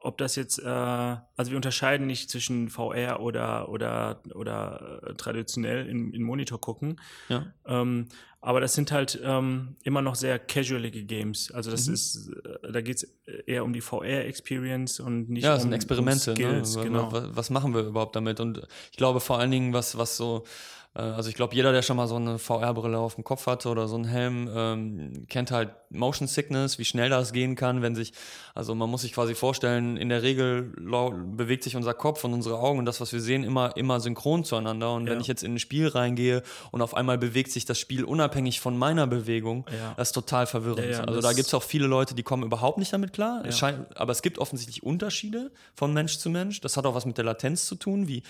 ob das jetzt, äh, also wir unterscheiden nicht zwischen VR oder, oder, oder äh, traditionell in, in Monitor gucken. Ja. Ähm, aber das sind halt ähm, immer noch sehr casualige Games. Also das mhm. ist, äh, da geht es eher um die VR-Experience und nicht ja, um das sind Experimente. Um Skills, ne? genau. was, machen wir überhaupt damit? Und ich glaube vor allen Dingen, was, was so also ich glaube, jeder, der schon mal so eine VR-Brille auf dem Kopf hatte oder so einen Helm, ähm, kennt halt Motion Sickness, wie schnell das gehen kann, wenn sich, also man muss sich quasi vorstellen, in der Regel bewegt sich unser Kopf und unsere Augen und das, was wir sehen, immer, immer synchron zueinander. Und ja. wenn ich jetzt in ein Spiel reingehe und auf einmal bewegt sich das Spiel unabhängig von meiner Bewegung, ja. das ist total verwirrend. Ja, also da gibt es auch viele Leute, die kommen überhaupt nicht damit klar. Es scheint, aber es gibt offensichtlich Unterschiede von Mensch zu Mensch. Das hat auch was mit der Latenz zu tun, wie,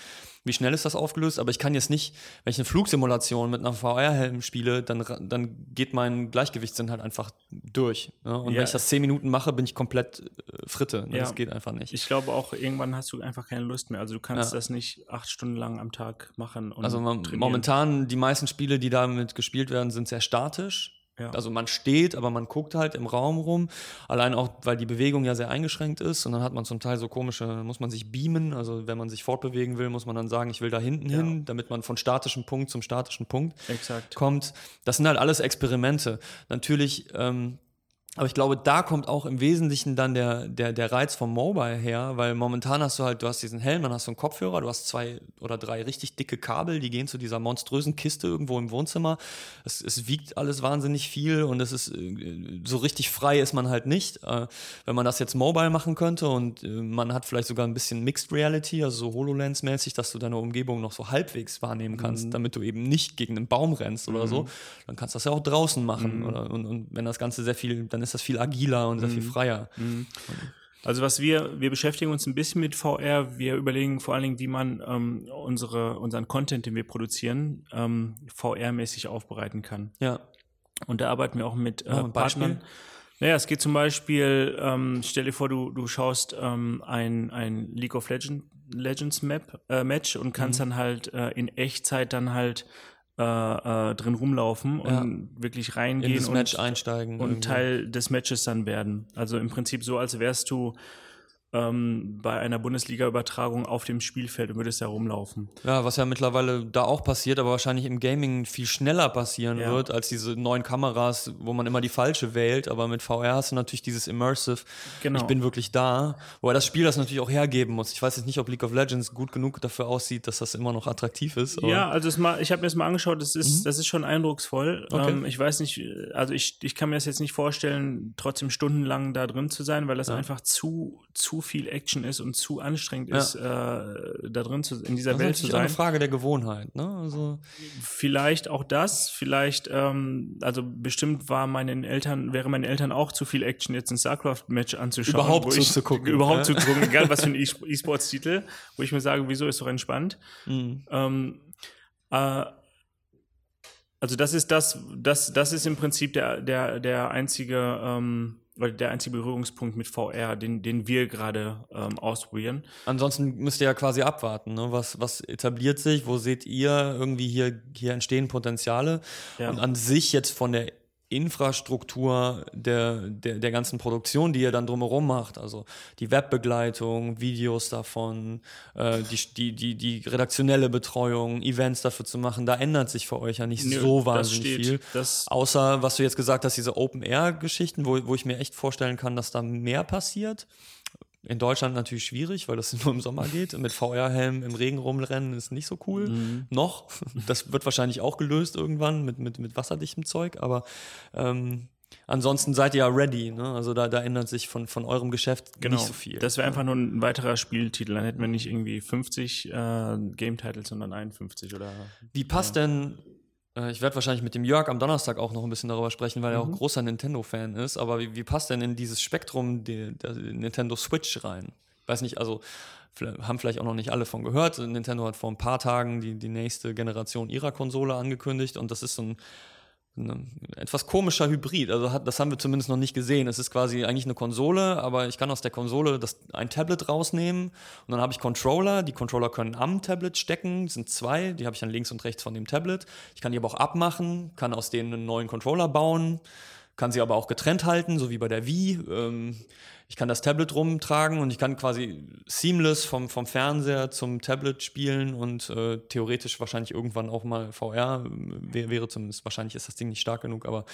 wie schnell ist das aufgelöst. Aber ich kann jetzt nicht, wenn ich eine Flugsimulation mit einer VR-Helm spiele, dann, dann geht mein Gleichgewichtssinn halt einfach durch. Ne? Und ja. wenn ich das zehn Minuten mache, bin ich komplett äh, Fritte. Ne? Ja. Das geht einfach nicht. Ich glaube auch, irgendwann hast du einfach keine Lust mehr. Also du kannst ja. das nicht acht Stunden lang am Tag machen. also man, momentan, die meisten Spiele, die damit gespielt werden, sind sehr statisch. Ja. Also man steht, aber man guckt halt im Raum rum. Allein auch, weil die Bewegung ja sehr eingeschränkt ist. Und dann hat man zum Teil so komische, muss man sich beamen. Also wenn man sich fortbewegen will, muss man dann sagen, ich will da hinten ja. hin, damit man von statischem Punkt zum statischen Punkt Exakt. kommt. Das sind halt alles Experimente. Natürlich ähm, Aber ich glaube, da kommt auch im Wesentlichen dann der, der, der Reiz vom Mobile her, weil momentan hast du halt, du hast diesen Helm, dann hast du einen Kopfhörer, du hast zwei oder drei richtig dicke Kabel, die gehen zu dieser monströsen Kiste irgendwo im Wohnzimmer. Es, es wiegt alles wahnsinnig viel und es ist äh, so richtig frei ist man halt nicht. Äh, wenn man das jetzt mobile machen könnte und äh, man hat vielleicht sogar ein bisschen Mixed Reality, also so HoloLens-mäßig, dass du deine Umgebung noch so halbwegs wahrnehmen kannst, mhm. damit du eben nicht gegen einen Baum rennst oder mhm. so, dann kannst du das ja auch draußen machen. Mhm. Oder, und, und wenn das Ganze sehr viel, dann ist das viel agiler und sehr viel mhm. freier. Mhm. Also was wir, wir beschäftigen uns ein bisschen mit VR. Wir überlegen vor allen Dingen, wie man ähm, unsere, unseren Content, den wir produzieren, ähm, VR-mäßig aufbereiten kann. Ja. Und da arbeiten wir auch mit äh, Partnern. Naja, es geht zum Beispiel, ähm, stell dir vor, du, du schaust ähm, ein, ein League of Legend, Legends Map, äh, Match und kannst mhm. dann halt äh, in Echtzeit dann halt äh, äh, drin rumlaufen ja. und wirklich reingehen In das Match einsteigen und irgendwie. Teil des Matches dann werden. Also im Prinzip so, als wärst du ähm, bei einer Bundesliga-Übertragung auf dem Spielfeld und würdest da rumlaufen. Ja, was ja mittlerweile da auch passiert, aber wahrscheinlich im Gaming viel schneller passieren ja. wird als diese neuen Kameras, wo man immer die falsche wählt. Aber mit VR hast du natürlich dieses Immersive. Genau. Ich bin wirklich da. Wobei das Spiel das natürlich auch hergeben muss. Ich weiß jetzt nicht, ob League of Legends gut genug dafür aussieht, dass das immer noch attraktiv ist. Ja, also mal, ich habe mir das mal angeschaut. Das ist, mhm. das ist schon eindrucksvoll. Okay. Ähm, ich weiß nicht, also ich, ich kann mir das jetzt nicht vorstellen, trotzdem stundenlang da drin zu sein, weil das ja. einfach zu, zu viel Action ist und zu anstrengend ja. ist, äh, da drin zu, in dieser das Welt zu sein. Das ist eine Frage der Gewohnheit, ne? Also vielleicht auch das, vielleicht, ähm, also bestimmt war meinen Eltern, wäre meinen Eltern auch zu viel Action, jetzt ein StarCraft-Match anzuschauen. Überhaupt zuzugucken. Überhaupt ja? zuzugucken, egal was für ein E-Sports-Titel, wo ich mir sage, wieso ist doch entspannt. Mhm. Ähm, äh, also das ist das, das, das ist im Prinzip der, der, der einzige ähm, weil der einzige Berührungspunkt mit VR, den, den wir gerade ähm, ausprobieren. Ansonsten müsst ihr ja quasi abwarten, ne? was, was etabliert sich, wo seht ihr irgendwie hier, hier entstehen Potenziale ja. und an sich jetzt von der Infrastruktur der, der, der ganzen Produktion, die ihr dann drumherum macht. Also die Webbegleitung, Videos davon, äh, die, die, die, die redaktionelle Betreuung, Events dafür zu machen, da ändert sich für euch ja nicht Nö, so wahnsinnig viel. Außer, was du jetzt gesagt hast, diese Open-Air-Geschichten, wo, wo ich mir echt vorstellen kann, dass da mehr passiert. In Deutschland natürlich schwierig, weil das nur im Sommer geht. Mit VR-Helm im Regen rumrennen ist nicht so cool. Mhm. Noch. Das wird wahrscheinlich auch gelöst irgendwann mit, mit, mit wasserdichtem Zeug, aber ähm, ansonsten seid ihr ja ready. Ne? Also da, da ändert sich von, von eurem Geschäft genau. nicht so viel. Das wäre einfach nur ein weiterer Spieltitel. Dann hätten wir nicht irgendwie 50 äh, Game-Titles, sondern 51 oder. Wie passt ja. denn ich werde wahrscheinlich mit dem Jörg am Donnerstag auch noch ein bisschen darüber sprechen, weil mhm. er auch mhm. großer Nintendo-Fan ist. Aber wie, wie, passt denn in dieses Spektrum die, der Nintendo Switch rein? Weiß nicht, also haben vielleicht auch noch nicht alle von gehört. Nintendo hat vor ein paar Tagen die, die nächste Generation ihrer Konsole angekündigt und das ist so ein ein etwas komischer Hybrid. Also hat, das haben wir zumindest noch nicht gesehen. Es ist quasi eigentlich eine Konsole, aber ich kann aus der Konsole das, ein Tablet rausnehmen und dann habe ich Controller. Die Controller können am Tablet stecken, sind zwei, die habe ich dann links und rechts von dem Tablet. Ich kann die aber auch abmachen, kann aus denen einen neuen Controller bauen, kann sie aber auch getrennt halten, so wie bei der Wii. Ähm, ich kann das Tablet rumtragen und ich kann quasi seamless vom, vom Fernseher zum Tablet spielen und äh, theoretisch wahrscheinlich irgendwann auch mal VR wär, wäre zumindest, wahrscheinlich ist das Ding nicht stark genug, aber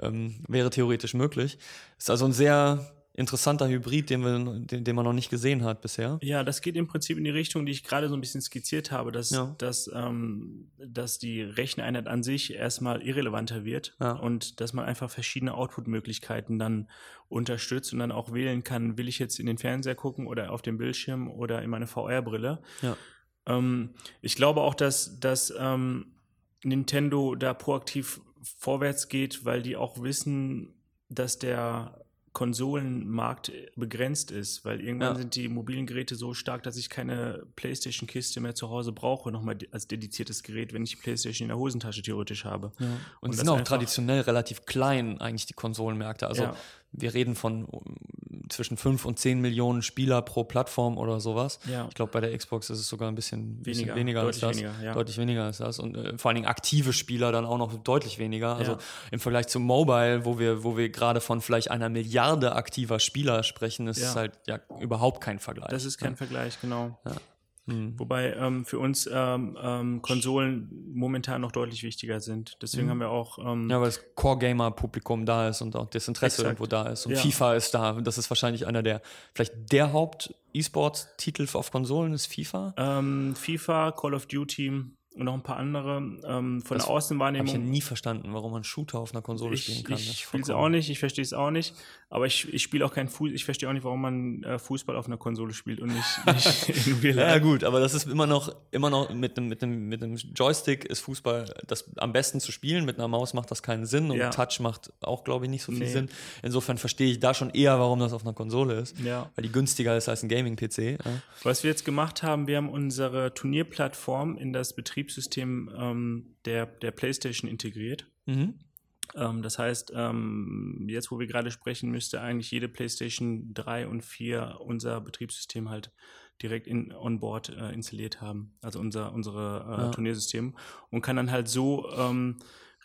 ähm, wäre theoretisch möglich. Ist also ein sehr interessanter Hybrid, den, wir, den, den, man noch nicht gesehen hat bisher. Ja, das geht im Prinzip in die Richtung, die ich gerade so ein bisschen skizziert habe, dass, ja. dass, ähm, dass die Recheneinheit an sich erstmal irrelevanter wird ja. und dass man einfach verschiedene Output-Möglichkeiten dann unterstützt und dann auch wählen kann, will ich jetzt in den Fernseher gucken oder auf dem Bildschirm oder in meine VR-Brille. Ja. Ähm, ich glaube auch, dass, dass ähm, Nintendo da proaktiv vorwärts geht, weil die auch wissen, dass der Konsolenmarkt begrenzt ist, weil irgendwann ja. sind die mobilen Geräte so stark, dass ich keine PlayStation-Kiste mehr zu Hause brauche, nochmal als dediziertes Gerät, wenn ich die PlayStation in der Hosentasche theoretisch habe. Ja. Und, Und die sind auch traditionell relativ klein, eigentlich die Konsolenmärkte. Also ja wir reden von zwischen 5 und 10 Millionen Spieler pro Plattform oder sowas. Ja. Ich glaube, bei der Xbox ist es sogar ein bisschen weniger, bisschen weniger als das. Weniger, ja. Deutlich weniger als das. Und äh, vor allen Dingen aktive Spieler dann auch noch deutlich weniger. Also ja. im Vergleich zum Mobile, wo wir, wo wir gerade von vielleicht einer Milliarde aktiver Spieler sprechen, ist es halt ja überhaupt kein Vergleich. Das ist kein Vergleich, genau. Mhm. Wobei ähm, für uns ähm, ähm, Konsolen momentan noch deutlich wichtiger sind. Deswegen mhm. haben wir auch. Ähm, ja, weil das Core-Gamer-Publikum da ist und auch das Interesse exakt. irgendwo da ist. Und ja. FIFA ist da. Das ist wahrscheinlich einer der, vielleicht der Haupt-E-Sports-Titel auf Konsolen ist FIFA. Ähm, FIFA, Call of Duty, und noch ein paar andere ähm, von das der Außenwahrnehmung. Habe ich ja nie verstanden, warum man Shooter auf einer Konsole ich, spielen kann. Ich spiele es auch nicht, ich verstehe es auch nicht. Aber ich, ich spiele auch kein Fußball. Ich verstehe auch nicht, warum man äh, Fußball auf einer Konsole spielt und nicht, nicht in Real Ja gut, aber das ist immer noch immer noch mit einem mit einem mit einem Joystick ist Fußball das am besten zu spielen. Mit einer Maus macht das keinen Sinn und ja. Touch macht auch glaube ich nicht so viel nee. Sinn. Insofern verstehe ich da schon eher, warum das auf einer Konsole ist, ja. weil die günstiger ist als ein Gaming PC. Ja. Was wir jetzt gemacht haben, wir haben unsere Turnierplattform in das Betriebssystem äh, ähm, der, der PlayStation integriert. Mhm. Ähm, das heißt, ähm, jetzt wo wir gerade sprechen, müsste eigentlich jede PlayStation 3 und 4 unser Betriebssystem halt direkt in onboard äh, installiert haben, also unser unsere äh, ja. Turniersystem und kann dann halt so ähm,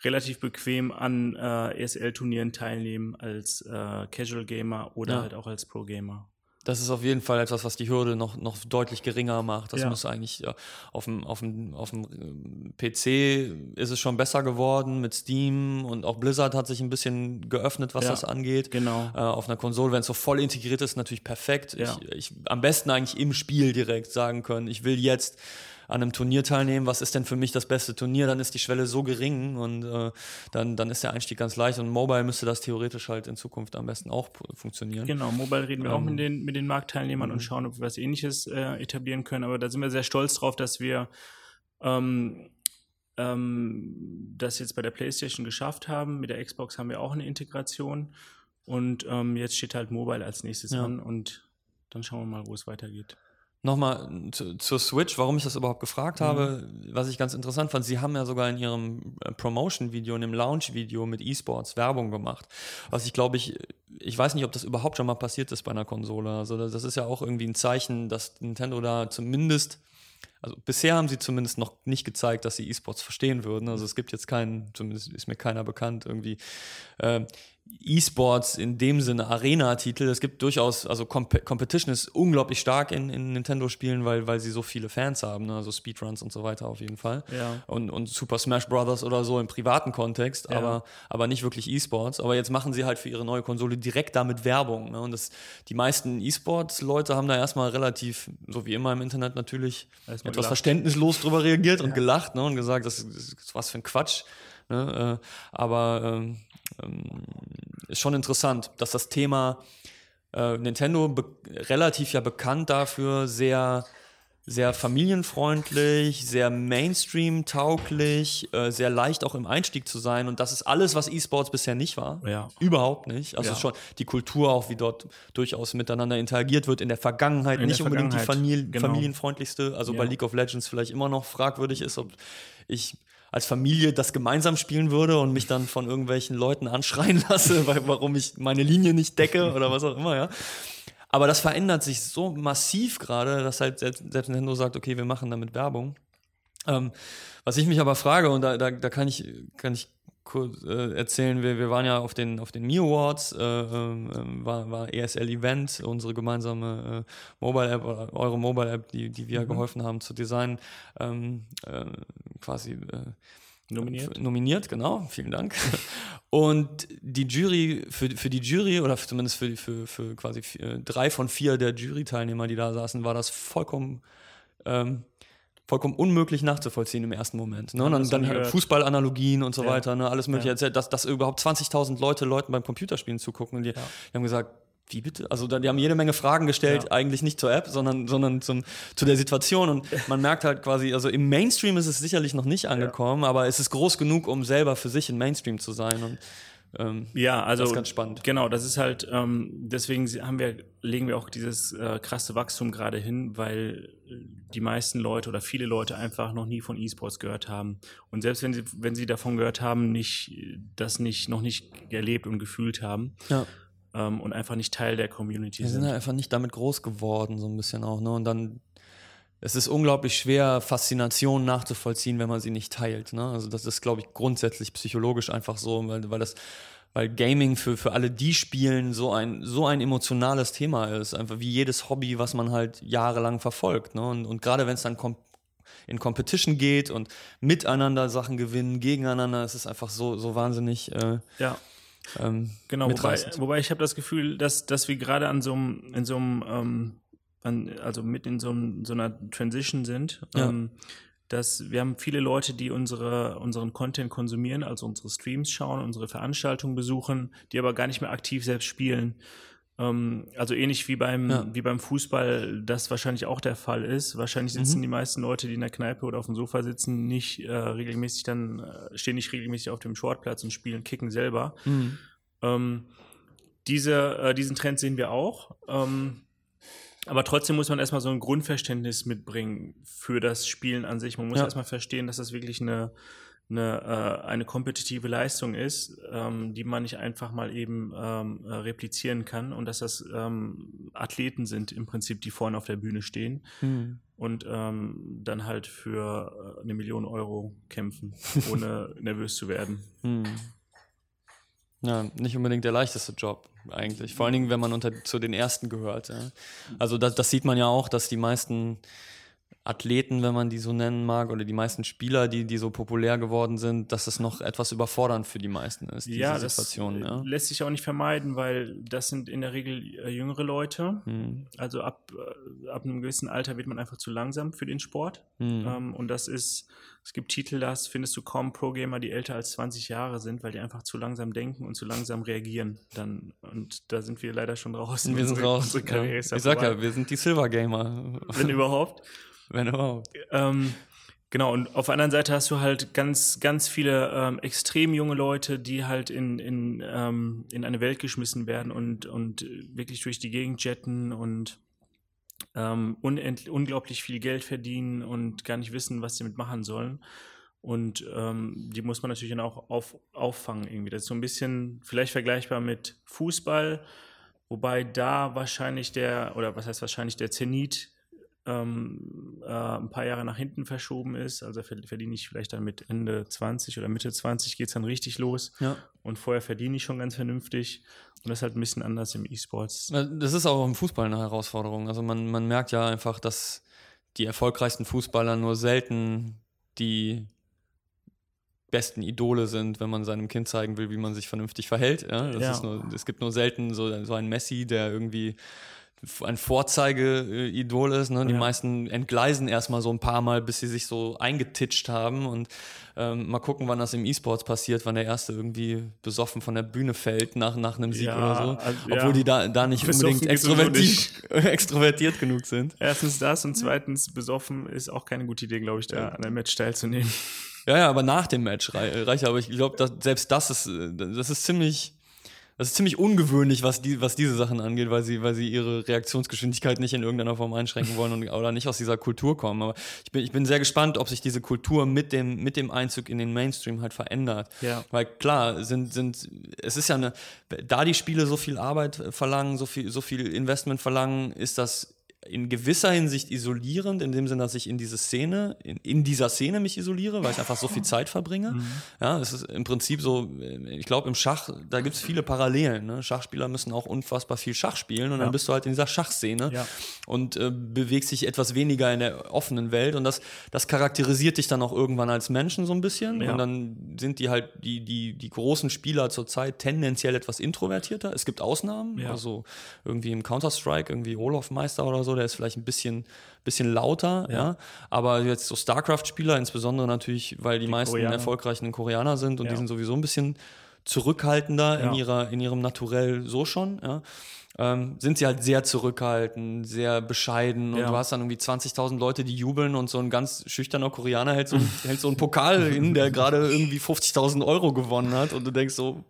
relativ bequem an äh, ESL-Turnieren teilnehmen als äh, Casual Gamer oder ja. halt auch als Pro Gamer. Das ist auf jeden Fall etwas, was die Hürde noch, noch deutlich geringer macht. Das ja. muss eigentlich ja, auf, dem, auf, dem, auf dem ähm, PC ist es schon besser geworden mit Steam und auch Blizzard hat sich ein bisschen geöffnet, was ja, das angeht. Genau. Äh, auf einer Konsole, wenn es so voll integriert ist, natürlich perfekt. Ich, ich am besten eigentlich im Spiel direkt sagen können, ich will jetzt an einem Turnier teilnehmen, was ist denn für mich das beste Turnier, dann ist die Schwelle so gering und äh, dann, dann ist der Einstieg ganz leicht und Mobile müsste das theoretisch halt in Zukunft am besten auch funktionieren. Genau, Mobile reden wir ähm, auch mit den, mit den Marktteilnehmern und mhm. schauen, ob wir was ähnliches äh, etablieren können, aber da sind wir sehr stolz drauf, dass wir ähm, ähm, das jetzt bei der PlayStation geschafft haben. Mit der Xbox haben wir auch eine Integration und ähm, jetzt steht halt Mobile als nächstes ja. an und dann schauen wir mal, wo es weitergeht. Nochmal zu, zur Switch, warum ich das überhaupt gefragt mhm. habe, was ich ganz interessant fand, Sie haben ja sogar in Ihrem äh, Promotion-Video, in dem Launch-Video mit E-Sports Werbung gemacht. Was ich glaube ich, ich weiß nicht, ob das überhaupt schon mal passiert ist bei einer Konsole. Also das ist ja auch irgendwie ein Zeichen, dass Nintendo da zumindest also bisher haben sie zumindest noch nicht gezeigt, dass sie E-Sports verstehen würden. Also es gibt jetzt keinen, zumindest ist mir keiner bekannt, irgendwie äh, E-Sports in dem Sinne Arena-Titel. Es gibt durchaus, also Comp Competition ist unglaublich stark in, in Nintendo-Spielen, weil, weil sie so viele Fans haben, ne? also Speedruns und so weiter auf jeden Fall. Ja. Und, und Super Smash Brothers oder so im privaten Kontext, ja. aber, aber nicht wirklich E-Sports. Aber jetzt machen sie halt für ihre neue Konsole direkt damit Werbung. Ne? Und das, die meisten E-Sports-Leute haben da erstmal relativ, so wie immer im Internet natürlich, etwas gelacht. verständnislos drüber reagiert ja. und gelacht ne? und gesagt, das ist was für ein Quatsch. Ne? Äh, aber ähm, ähm, ist schon interessant, dass das Thema äh, Nintendo relativ ja bekannt dafür, sehr sehr familienfreundlich, sehr Mainstream-tauglich, äh, sehr leicht auch im Einstieg zu sein. Und das ist alles, was E-Sports bisher nicht war. Ja. Überhaupt nicht. Also ja. schon die Kultur auch, wie dort durchaus miteinander interagiert wird. In der Vergangenheit in nicht der unbedingt Vergangenheit. die Familie, genau. familienfreundlichste. Also ja. bei League of Legends vielleicht immer noch fragwürdig ist, ob ich als Familie das gemeinsam spielen würde und mich dann von irgendwelchen Leuten anschreien lasse, weil, warum ich meine Linie nicht decke oder was auch immer, ja. Aber das verändert sich so massiv gerade, dass halt selbst, selbst Nintendo sagt, okay, wir machen damit Werbung. Ähm, was ich mich aber frage, und da, da, da kann ich, kann ich kurz äh, erzählen, wir, wir waren ja auf den, auf den Mi Awards, äh, äh, war, war ESL Event, unsere gemeinsame äh, Mobile App, oder eure Mobile App, die, die wir mhm. geholfen haben zu designen, ähm, äh, quasi äh, nominiert. nominiert, genau, vielen Dank. Und die Jury, für, für die Jury, oder zumindest für, für, für quasi vier, drei von vier der Jury-Teilnehmer, die da saßen, war das vollkommen ähm, vollkommen unmöglich nachzuvollziehen im ersten Moment. Ne? Und dann, dann Fußballanalogien und so ja. weiter, ne? alles mögliche. Ja. Dass, dass überhaupt 20.000 Leute Leuten beim Computerspielen zugucken und die, ja. die haben gesagt, wie bitte? Also die haben jede Menge Fragen gestellt, ja. eigentlich nicht zur App, sondern, sondern zum, zu der Situation. Und man merkt halt quasi, also im Mainstream ist es sicherlich noch nicht angekommen, ja. aber es ist groß genug, um selber für sich im Mainstream zu sein. Und ähm, ja, also das ist ganz spannend. Genau, das ist halt, ähm, deswegen haben wir, legen wir auch dieses äh, krasse Wachstum gerade hin, weil die meisten Leute oder viele Leute einfach noch nie von E-Sports gehört haben. Und selbst wenn sie, wenn sie davon gehört haben, nicht, das nicht, noch nicht erlebt und gefühlt haben. Ja. Ähm, und einfach nicht Teil der Community wir sind. sind halt einfach nicht damit groß geworden, so ein bisschen auch, ne? Und dann es ist unglaublich schwer, Faszination nachzuvollziehen, wenn man sie nicht teilt. Ne? Also das ist, glaube ich, grundsätzlich psychologisch einfach so, weil, weil das weil Gaming für, für alle, die spielen, so ein, so ein emotionales Thema ist. Einfach wie jedes Hobby, was man halt jahrelang verfolgt. Ne? Und, und gerade wenn es dann kommt, in Competition geht und miteinander Sachen gewinnen, gegeneinander, es ist einfach so, so wahnsinnig. Äh, ja. Ähm, genau, wobei, wobei ich habe das Gefühl, dass, dass wir gerade an so einem, in so einem, ähm, an, also mit in so, einem, so einer Transition sind. Ja. Ähm, dass wir haben viele Leute, die unsere, unseren Content konsumieren, also unsere Streams schauen, unsere Veranstaltungen besuchen, die aber gar nicht mehr aktiv selbst spielen. Ähm, also ähnlich wie beim, ja. wie beim Fußball, das wahrscheinlich auch der Fall ist. Wahrscheinlich sitzen mhm. die meisten Leute, die in der Kneipe oder auf dem Sofa sitzen, nicht äh, regelmäßig dann, äh, stehen nicht regelmäßig auf dem Sportplatz und spielen, kicken selber. Mhm. Ähm, diese, äh, diesen Trend sehen wir auch. Ähm, aber trotzdem muss man erstmal so ein Grundverständnis mitbringen für das Spielen an sich. Man muss ja. erstmal verstehen, dass das wirklich eine, eine, äh, eine kompetitive Leistung ist, ähm, die man nicht einfach mal eben ähm, äh, replizieren kann und dass das ähm, Athleten sind im Prinzip, die vorne auf der Bühne stehen mhm. und dann halt für äh, eine Million Euro kämpfen, ohne nervös zu werden. Mhm. Ja, nicht unbedingt der leichteste Job eigentlich. Vor allen Dingen, wenn man unter, zu den ersten gehört. Ja. Also das, das sieht man ja auch, dass die meisten Athleten, wenn man die so nennen mag, oder die meisten Spieler, die, die so populär geworden sind, dass das noch etwas überfordernd für die meisten ist, diese ja, Situation. Das ja. lässt sich auch nicht vermeiden, weil das sind in der Regel äh, jüngere Leute. Mhm. Also ab, äh, ab einem gewissen Alter wird man einfach zu langsam für den Sport. Mhm. Ähm, und das ist, es gibt Titel, das findest du kaum Pro-Gamer, die älter als 20 Jahre sind, weil die einfach zu langsam denken und zu langsam reagieren. Dann, und da sind wir leider schon draußen. Wir sind raus. Ja. Ich sag ja, wir sind die Silver Gamer. Wenn überhaupt. Wenn überhaupt. Ähm, genau, und auf der anderen Seite hast du halt ganz, ganz viele ähm, extrem junge Leute, die halt in, in, ähm, in eine Welt geschmissen werden und, und wirklich durch die Gegend jetten und ähm, unglaublich viel Geld verdienen und gar nicht wissen, was sie damit machen sollen. Und ähm, die muss man natürlich dann auch auf, auffangen irgendwie. Das ist so ein bisschen vielleicht vergleichbar mit Fußball, wobei da wahrscheinlich der, oder was heißt wahrscheinlich der Zenit ähm, äh, ein paar Jahre nach hinten verschoben ist. Also verdiene ich vielleicht dann mit Ende 20 oder Mitte 20 geht es dann richtig los. Ja. Und vorher verdiene ich schon ganz vernünftig. Und das ist halt ein bisschen anders im E-Sports. Das ist auch im Fußball eine Herausforderung. Also man, man merkt ja einfach, dass die erfolgreichsten Fußballer nur selten die besten Idole sind, wenn man seinem Kind zeigen will, wie man sich vernünftig verhält. Ja, ja. Nur, es gibt nur selten so, so einen Messi, der irgendwie ein Vorzeigeidol ist. Ne? Die ja. meisten entgleisen erstmal so ein paar Mal, bis sie sich so eingetitscht haben und ähm, mal gucken, wann das im E-Sports passiert, wann der Erste irgendwie besoffen von der Bühne fällt nach, nach einem Sieg ja, oder so. Also, Obwohl ja. die da, da nicht besoffen unbedingt extrovertiert, extrovertiert genug sind. Erstens das und zweitens besoffen ist auch keine gute Idee, glaube ich, da an einem Match teilzunehmen. Ja, ja, aber nach dem Match reicht. Aber ich glaube, selbst das ist, das ist ziemlich das ist ziemlich ungewöhnlich, was, die, was diese Sachen angeht, weil sie, weil sie ihre Reaktionsgeschwindigkeit nicht in irgendeiner Form einschränken wollen und, oder nicht aus dieser Kultur kommen. Aber ich bin, ich bin sehr gespannt, ob sich diese Kultur mit dem, mit dem Einzug in den Mainstream halt verändert. Ja. Weil klar, sind, sind, es ist ja eine, da die Spiele so viel Arbeit verlangen, so viel, so viel Investment verlangen, ist das in gewisser Hinsicht isolierend, in dem Sinne, dass ich in diese Szene, in, in dieser Szene mich isoliere, weil ich einfach so viel Zeit verbringe. Mhm. Ja, es ist im Prinzip so, ich glaube, im Schach, da gibt es viele Parallelen. Ne? Schachspieler müssen auch unfassbar viel Schach spielen und ja. dann bist du halt in dieser Schachszene ja. und äh, bewegst dich etwas weniger in der offenen Welt und das, das charakterisiert dich dann auch irgendwann als Menschen so ein bisschen ja. und dann sind die halt, die, die, die großen Spieler zurzeit tendenziell etwas introvertierter. Es gibt Ausnahmen, also irgendwie im Counter-Strike, irgendwie Olaf Meister oder so, der ist vielleicht ein bisschen, bisschen lauter, ja. ja. Aber jetzt so StarCraft-Spieler, insbesondere natürlich, weil die, die meisten Koreaner. erfolgreichen Koreaner sind und ja. die sind sowieso ein bisschen zurückhaltender ja. in, ihrer, in ihrem Naturell so schon, ja. Ähm, sind sie halt sehr zurückhaltend, sehr bescheiden und ja. du hast dann irgendwie 20.000 Leute, die jubeln und so ein ganz schüchterner Koreaner hält so, hält so einen Pokal hin, der gerade irgendwie 50.000 Euro gewonnen hat und du denkst so,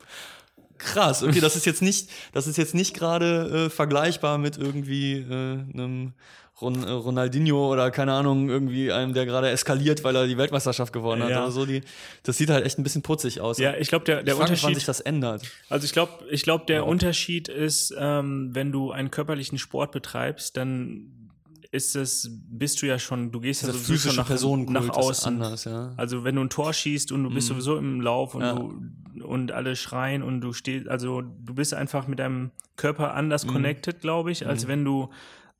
krass. Okay, das ist jetzt nicht, das ist jetzt nicht gerade äh, vergleichbar mit irgendwie äh, einem Ron, äh, Ronaldinho oder keine Ahnung, irgendwie einem, der gerade eskaliert, weil er die Weltmeisterschaft gewonnen hat ja. oder so. Die, das sieht halt echt ein bisschen putzig aus. Ja, ich glaube, der, der ich Unterschied. Wann sich das ändert. Also ich glaube, ich glaube, der ja. Unterschied ist, ähm, wenn du einen körperlichen Sport betreibst, dann ist es, bist du ja schon, du gehst ja sowieso schon nach, Personenkult nach außen. anders, ja. Also wenn du ein Tor schießt und du bist sowieso im Lauf und Ja. du und alle schreien und du stehst, also du bist einfach mit deinem Körper anders connected, glaube ich, als wenn du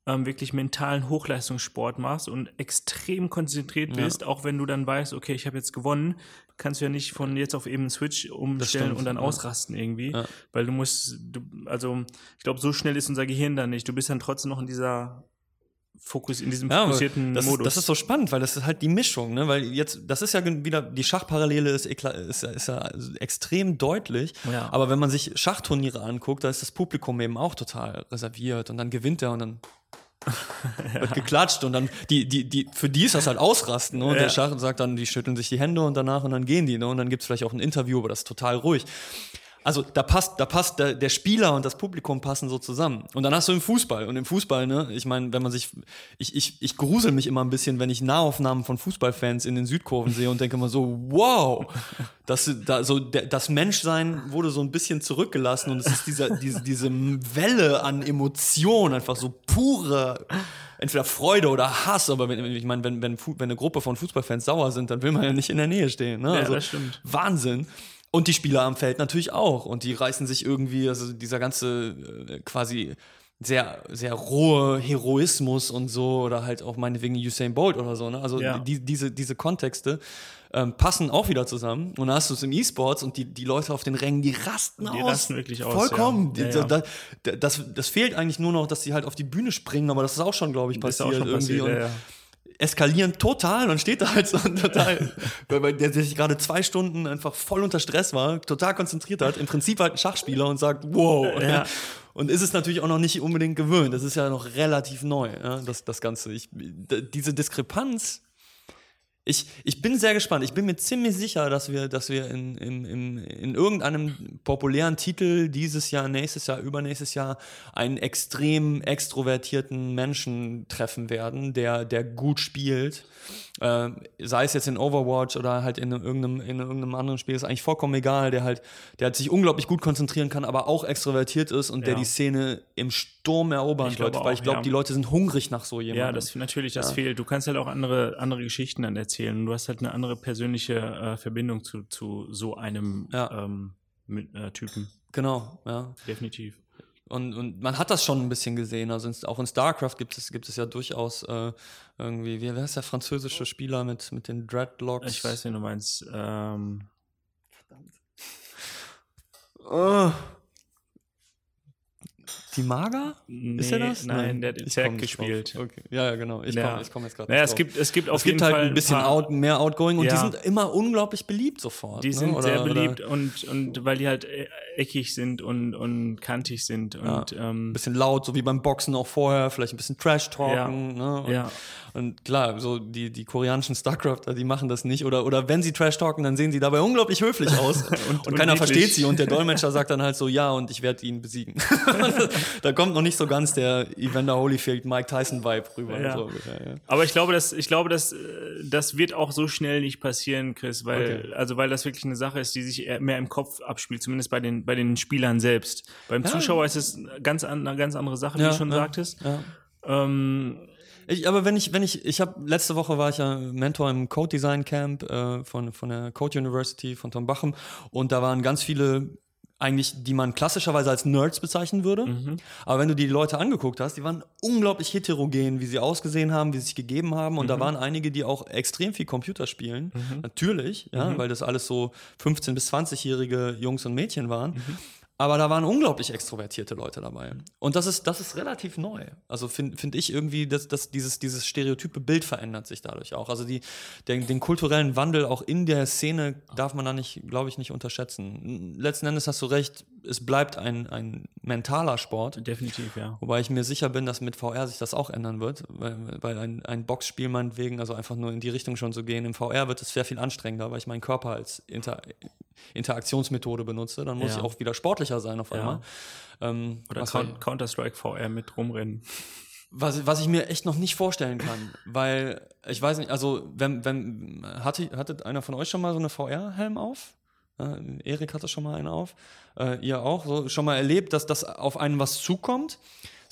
ähm, wirklich mentalen Hochleistungssport machst und extrem konzentriert bist, auch wenn du dann weißt, okay, ich habe jetzt gewonnen, kannst du ja nicht von jetzt auf eben einen Switch umstellen stimmt, und dann ja. ausrasten irgendwie, Ja. weil du musst, du, also ich glaube, so schnell ist unser Gehirn dann nicht. Du bist dann trotzdem noch in dieser Fokus, in diesem Ja, fokussierten das Modus. Ist, das ist so spannend, weil das ist halt die Mischung, ne? Weil jetzt, das ist ja wieder, die Schachparallele ist, ist, ja- ist ja extrem deutlich. Ja. Aber wenn man sich Schachturniere anguckt, da ist das Publikum eben auch total reserviert und dann gewinnt er und dann wird geklatscht und dann die die die für die ist das halt ausrasten ne? und Ja. der Schach sagt dann die schütteln sich die Hände und danach und dann gehen die ne? und dann gibt's vielleicht auch ein Interview aber das ist total ruhig also da passt da passt der, der Spieler und das Publikum passen so zusammen und dann hast du im Fußball und im Fußball ne ich meine wenn man sich ich, ich ich grusel mich immer ein bisschen wenn ich Nahaufnahmen von Fußballfans in den Südkurven sehe und denke immer so wow das da so der, das Menschsein wurde so ein bisschen zurückgelassen und es ist dieser diese diese Welle an Emotionen einfach so pure entweder Freude oder Hass, aber wenn, ich meine, wenn, wenn, wenn eine Gruppe von Fußballfans sauer sind, dann will man ja nicht in der Nähe stehen. Ne? Ja, das stimmt. Wahnsinn. Und die Spieler am Feld natürlich auch. Und die reißen sich irgendwie, also dieser ganze äh, quasi sehr, sehr rohe Heroismus und so, oder halt auch meinetwegen Usain Bolt oder so. Ne? Also Ja. die, diese, diese Kontexte ähm, passen auch wieder zusammen. Und dann hast du es im E-Sports und die, die Leute auf den Rängen, die rasten Die aus. rasten wirklich aus, Vollkommen. ja. Ja, Die- ja. da- da- Das, das fehlt eigentlich nur noch, dass sie halt auf die Bühne springen, aber das ist auch schon, glaube ich, Das passiert schon irgendwie. passiert, und ja, ja. Eskalieren total und steht da halt so total, weil, weil der sich gerade zwei Stunden einfach voll unter Stress war, total konzentriert hat, im Prinzip halt ein Schachspieler und sagt, wow. Ja. Und ist es natürlich auch noch nicht unbedingt gewöhnt. Das ist ja noch relativ neu, ja, das, das Ganze. Ich, diese Diskrepanz, ich, ich bin sehr gespannt. Ich bin mir ziemlich sicher, dass wir, dass wir in, in, in, in irgendeinem populären Titel dieses Jahr, nächstes Jahr, übernächstes Jahr einen extrem extrovertierten Menschen treffen werden, der, der gut spielt. Äh, sei es jetzt in Overwatch oder halt in irgendeinem, in irgendeinem anderen Spiel, ist eigentlich vollkommen egal, der halt, der halt sich unglaublich gut konzentrieren kann, aber auch extrovertiert ist und der Ja. die Szene im Sturm erobern wird, weil ich glaube, ja. die Leute sind hungrig nach so jemandem. Ja, das natürlich, das fehlt. Du kannst halt auch andere, andere Geschichten dann erzählen. Du hast halt eine andere persönliche äh, Verbindung zu, zu so einem Ja. ähm, mit, äh, Typen. Genau, ja. Definitiv. Und, und man hat das schon ein bisschen gesehen. Also in, auch in StarCraft gibt es, gibt es ja durchaus äh, irgendwie, wie, wer ist der französische Spieler mit, mit den Dreadlocks? Ich weiß, wen du meinst. Ähm, Oh. Die Maga? nee, ist er das? Nein, der hat ich drauf. gespielt. Okay. Ja, ja, genau. Ich Ja. komme komm jetzt gerade Naja, es gibt, es gibt auf es gibt jeden halt Fall ein bisschen paar- out, mehr Outgoing und die Ja. sind immer unglaublich beliebt sofort. Die ne? sind Oder- sehr oder beliebt und, und weil die halt äh, eckig sind und, und kantig sind. Und Ein ähm, bisschen laut, so wie beim Boxen auch vorher, vielleicht ein bisschen Trash-Talken. Ne? Und, Ja. und klar, so die, die koreanischen StarCrafter, die machen das nicht. Oder, oder wenn sie Trash-Talken, dann sehen sie dabei unglaublich höflich aus. und, und keiner versteht sie. Und der Dolmetscher sagt dann halt so, ja, und ich werde ihn besiegen. da kommt noch nicht so ganz der Evander Holyfield, Mike Tyson-Vibe rüber. Ja. So ja. Aber ich glaube, dass ich glaube, dass äh, das wird auch so schnell nicht passieren, Chris, weil Okay. also weil das wirklich eine Sache ist, die sich mehr im Kopf abspielt, zumindest bei den bei den Spielern selbst. Beim Zuschauer ist es ganz an, eine ganz andere Sache, wie Ja, du schon ja, sagtest. Ja. Ähm, Ich, aber wenn ich, wenn ich, ich habe letzte Woche war ich ja Mentor im Code Design Camp äh, von, von der Code University von Tom Bachem und da waren ganz viele eigentlich, die man klassischerweise als Nerds bezeichnen würde. Aber wenn du die Leute angeguckt hast, die waren unglaublich heterogen, wie sie ausgesehen haben, wie sie sich gegeben haben. Und da waren einige, die auch extrem viel Computer spielen. Natürlich, ja, weil das alles so 15- bis 20-jährige Jungs und Mädchen waren. Aber da waren unglaublich extrovertierte Leute dabei. Und das ist, das ist relativ neu. Also finde find ich irgendwie, dass, dass dieses, dieses stereotype Bild verändert sich dadurch auch. Also die, den, den kulturellen Wandel auch in der Szene darf man da nicht, glaube ich, nicht unterschätzen. Letzten Endes hast du recht, es bleibt ein, ein mentaler Sport. definitiv, ja. Wobei ich mir sicher bin, dass mit VR sich das auch ändern wird, weil, weil ein, ein Boxspiel meinetwegen, also einfach nur in die Richtung schon zu gehen, im VR wird es sehr viel anstrengender, weil ich meinen Körper als Inter Interaktionsmethode benutze. Dann muss Ja. ich auch wieder sportlicher sein auf Ja. einmal. Ähm, Oder Coun- Counter-Strike VR mit rumrennen. was, was ich mir echt noch nicht vorstellen kann, weil ich weiß nicht, also wenn, wenn hatte, hattet einer von euch schon mal so eine VR-Helm auf? Äh, Erik hatte schon mal einen auf. Äh, ihr auch, so schon mal erlebt, dass das auf einen was zukommt.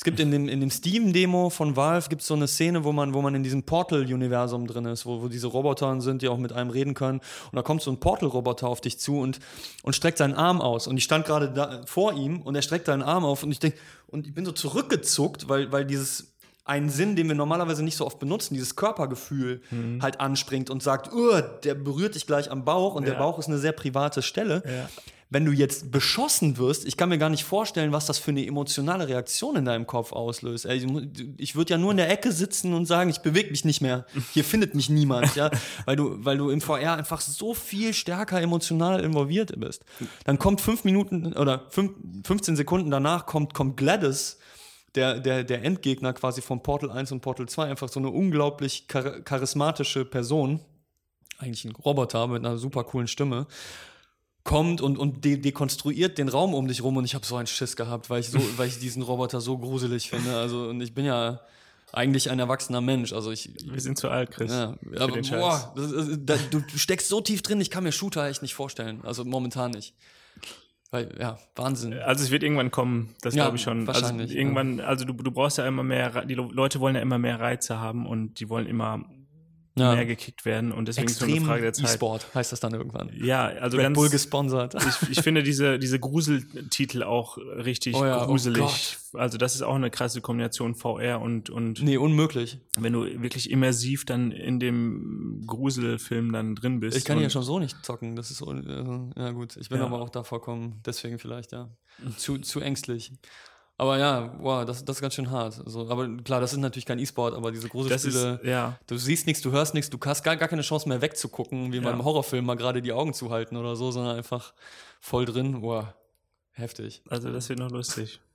Es gibt in dem, in dem Steam-Demo von Valve gibt so eine Szene, wo man, wo man in diesem Portal-Universum drin ist, wo, wo diese Roboter sind, die auch mit einem reden können. Und da kommt so ein Portal-Roboter auf dich zu und, und streckt seinen Arm aus. Und ich stand gerade vor ihm und er streckt seinen Arm auf und ich denke, und ich bin so zurückgezuckt, weil, weil dieses einen Sinn, den wir normalerweise nicht so oft benutzen, dieses Körpergefühl Mhm. halt anspringt und sagt, "Uah, der berührt dich gleich am Bauch und der Ja. Bauch ist eine sehr private Stelle. Ja. Wenn du jetzt beschossen wirst, ich kann mir gar nicht vorstellen, was das für eine emotionale Reaktion in deinem Kopf auslöst. Ich würde ja nur in der Ecke sitzen und sagen, ich bewege mich nicht mehr. Hier findet mich niemand, ja, weil du, weil du im VR einfach so viel stärker emotional involviert bist. Dann kommt fünf Minuten oder fünf, 15 Sekunden danach kommt, kommt Gladys, der, der, der Endgegner quasi von Portal 1 und Portal 2, einfach so eine unglaublich char charismatische Person, eigentlich ein Roboter mit einer super coolen Stimme, kommt und, und de dekonstruiert den Raum um dich rum und ich habe so einen Schiss gehabt, weil ich, so, weil ich diesen Roboter so gruselig finde. Also und ich bin ja eigentlich ein erwachsener Mensch. Also ich. Wir sind zu alt, Chris. Ja, aber boah, das ist, da, du, du steckst so tief drin, ich kann mir Shooter echt nicht vorstellen. Also momentan nicht. Weil, ja, Wahnsinn. Also es wird irgendwann kommen, das Ja, glaube ich schon. wahrscheinlich, Also irgendwann, also du, du brauchst ja immer mehr, die Leute wollen ja immer mehr Reize haben und die wollen immer Ja. mehr gekickt werden und deswegen ist es Extrem eine Frage der Zeit. E-Sport heißt das dann irgendwann. Ja, also Red ganz, Bull gesponsert. ich, ich finde diese, diese Gruseltitel auch richtig Oh ja, oh gruselig. also das ist auch eine krasse Kombination VR und, und Nee, unmöglich. wenn du wirklich immersiv dann in dem Gruselfilm dann drin bist. Ich kann ja schon so nicht zocken. Das ist so, also, ja gut. Ich bin Ja. aber auch da vollkommen, deswegen vielleicht, ja. Zu, zu ängstlich. Aber ja, wow, das, das ist ganz schön hart. Also, aber klar, das ist natürlich kein E-Sport, aber diese große Das ist, Spiele, ja. du siehst nichts, du hörst nichts, du hast gar, gar keine Chance mehr wegzugucken, wie Ja. beim Horrorfilm mal gerade die Augen zuhalten oder so, sondern einfach voll drin. Wow, heftig. Also das wird noch lustig.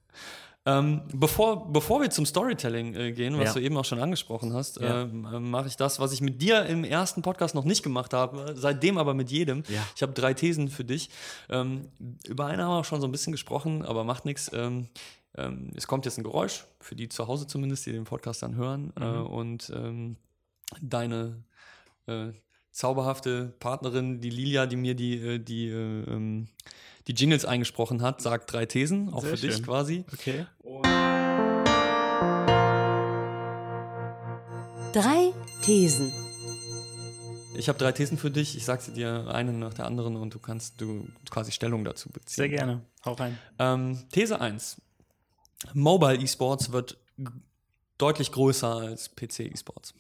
Ähm, bevor, bevor wir zum Storytelling äh, gehen, was Ja. du eben auch schon angesprochen hast, Ja. ähm, äh, mache ich das, was ich mit dir im ersten Podcast noch nicht gemacht habe, seitdem aber mit jedem. Ja. Ich habe drei Thesen für dich. Ähm, über eine haben wir auch schon so ein bisschen gesprochen, aber macht nichts. Ähm, es kommt jetzt ein Geräusch, für die zu Hause zumindest, die den Podcast dann hören. Äh, und ähm, deine äh, zauberhafte Partnerin, die Lilia, die mir die, äh, die, äh, ähm, die Jingles eingesprochen hat, sagt drei Thesen, auch Sehr für dich schön. quasi. Okay. Drei Thesen. Ich habe drei Thesen für dich. Ich sage sie dir eine nach der anderen und du kannst du quasi Stellung dazu beziehen. Sehr gerne. Hau rein. Ähm, These 1. Mobile Esports wird deutlich größer als PC Esports.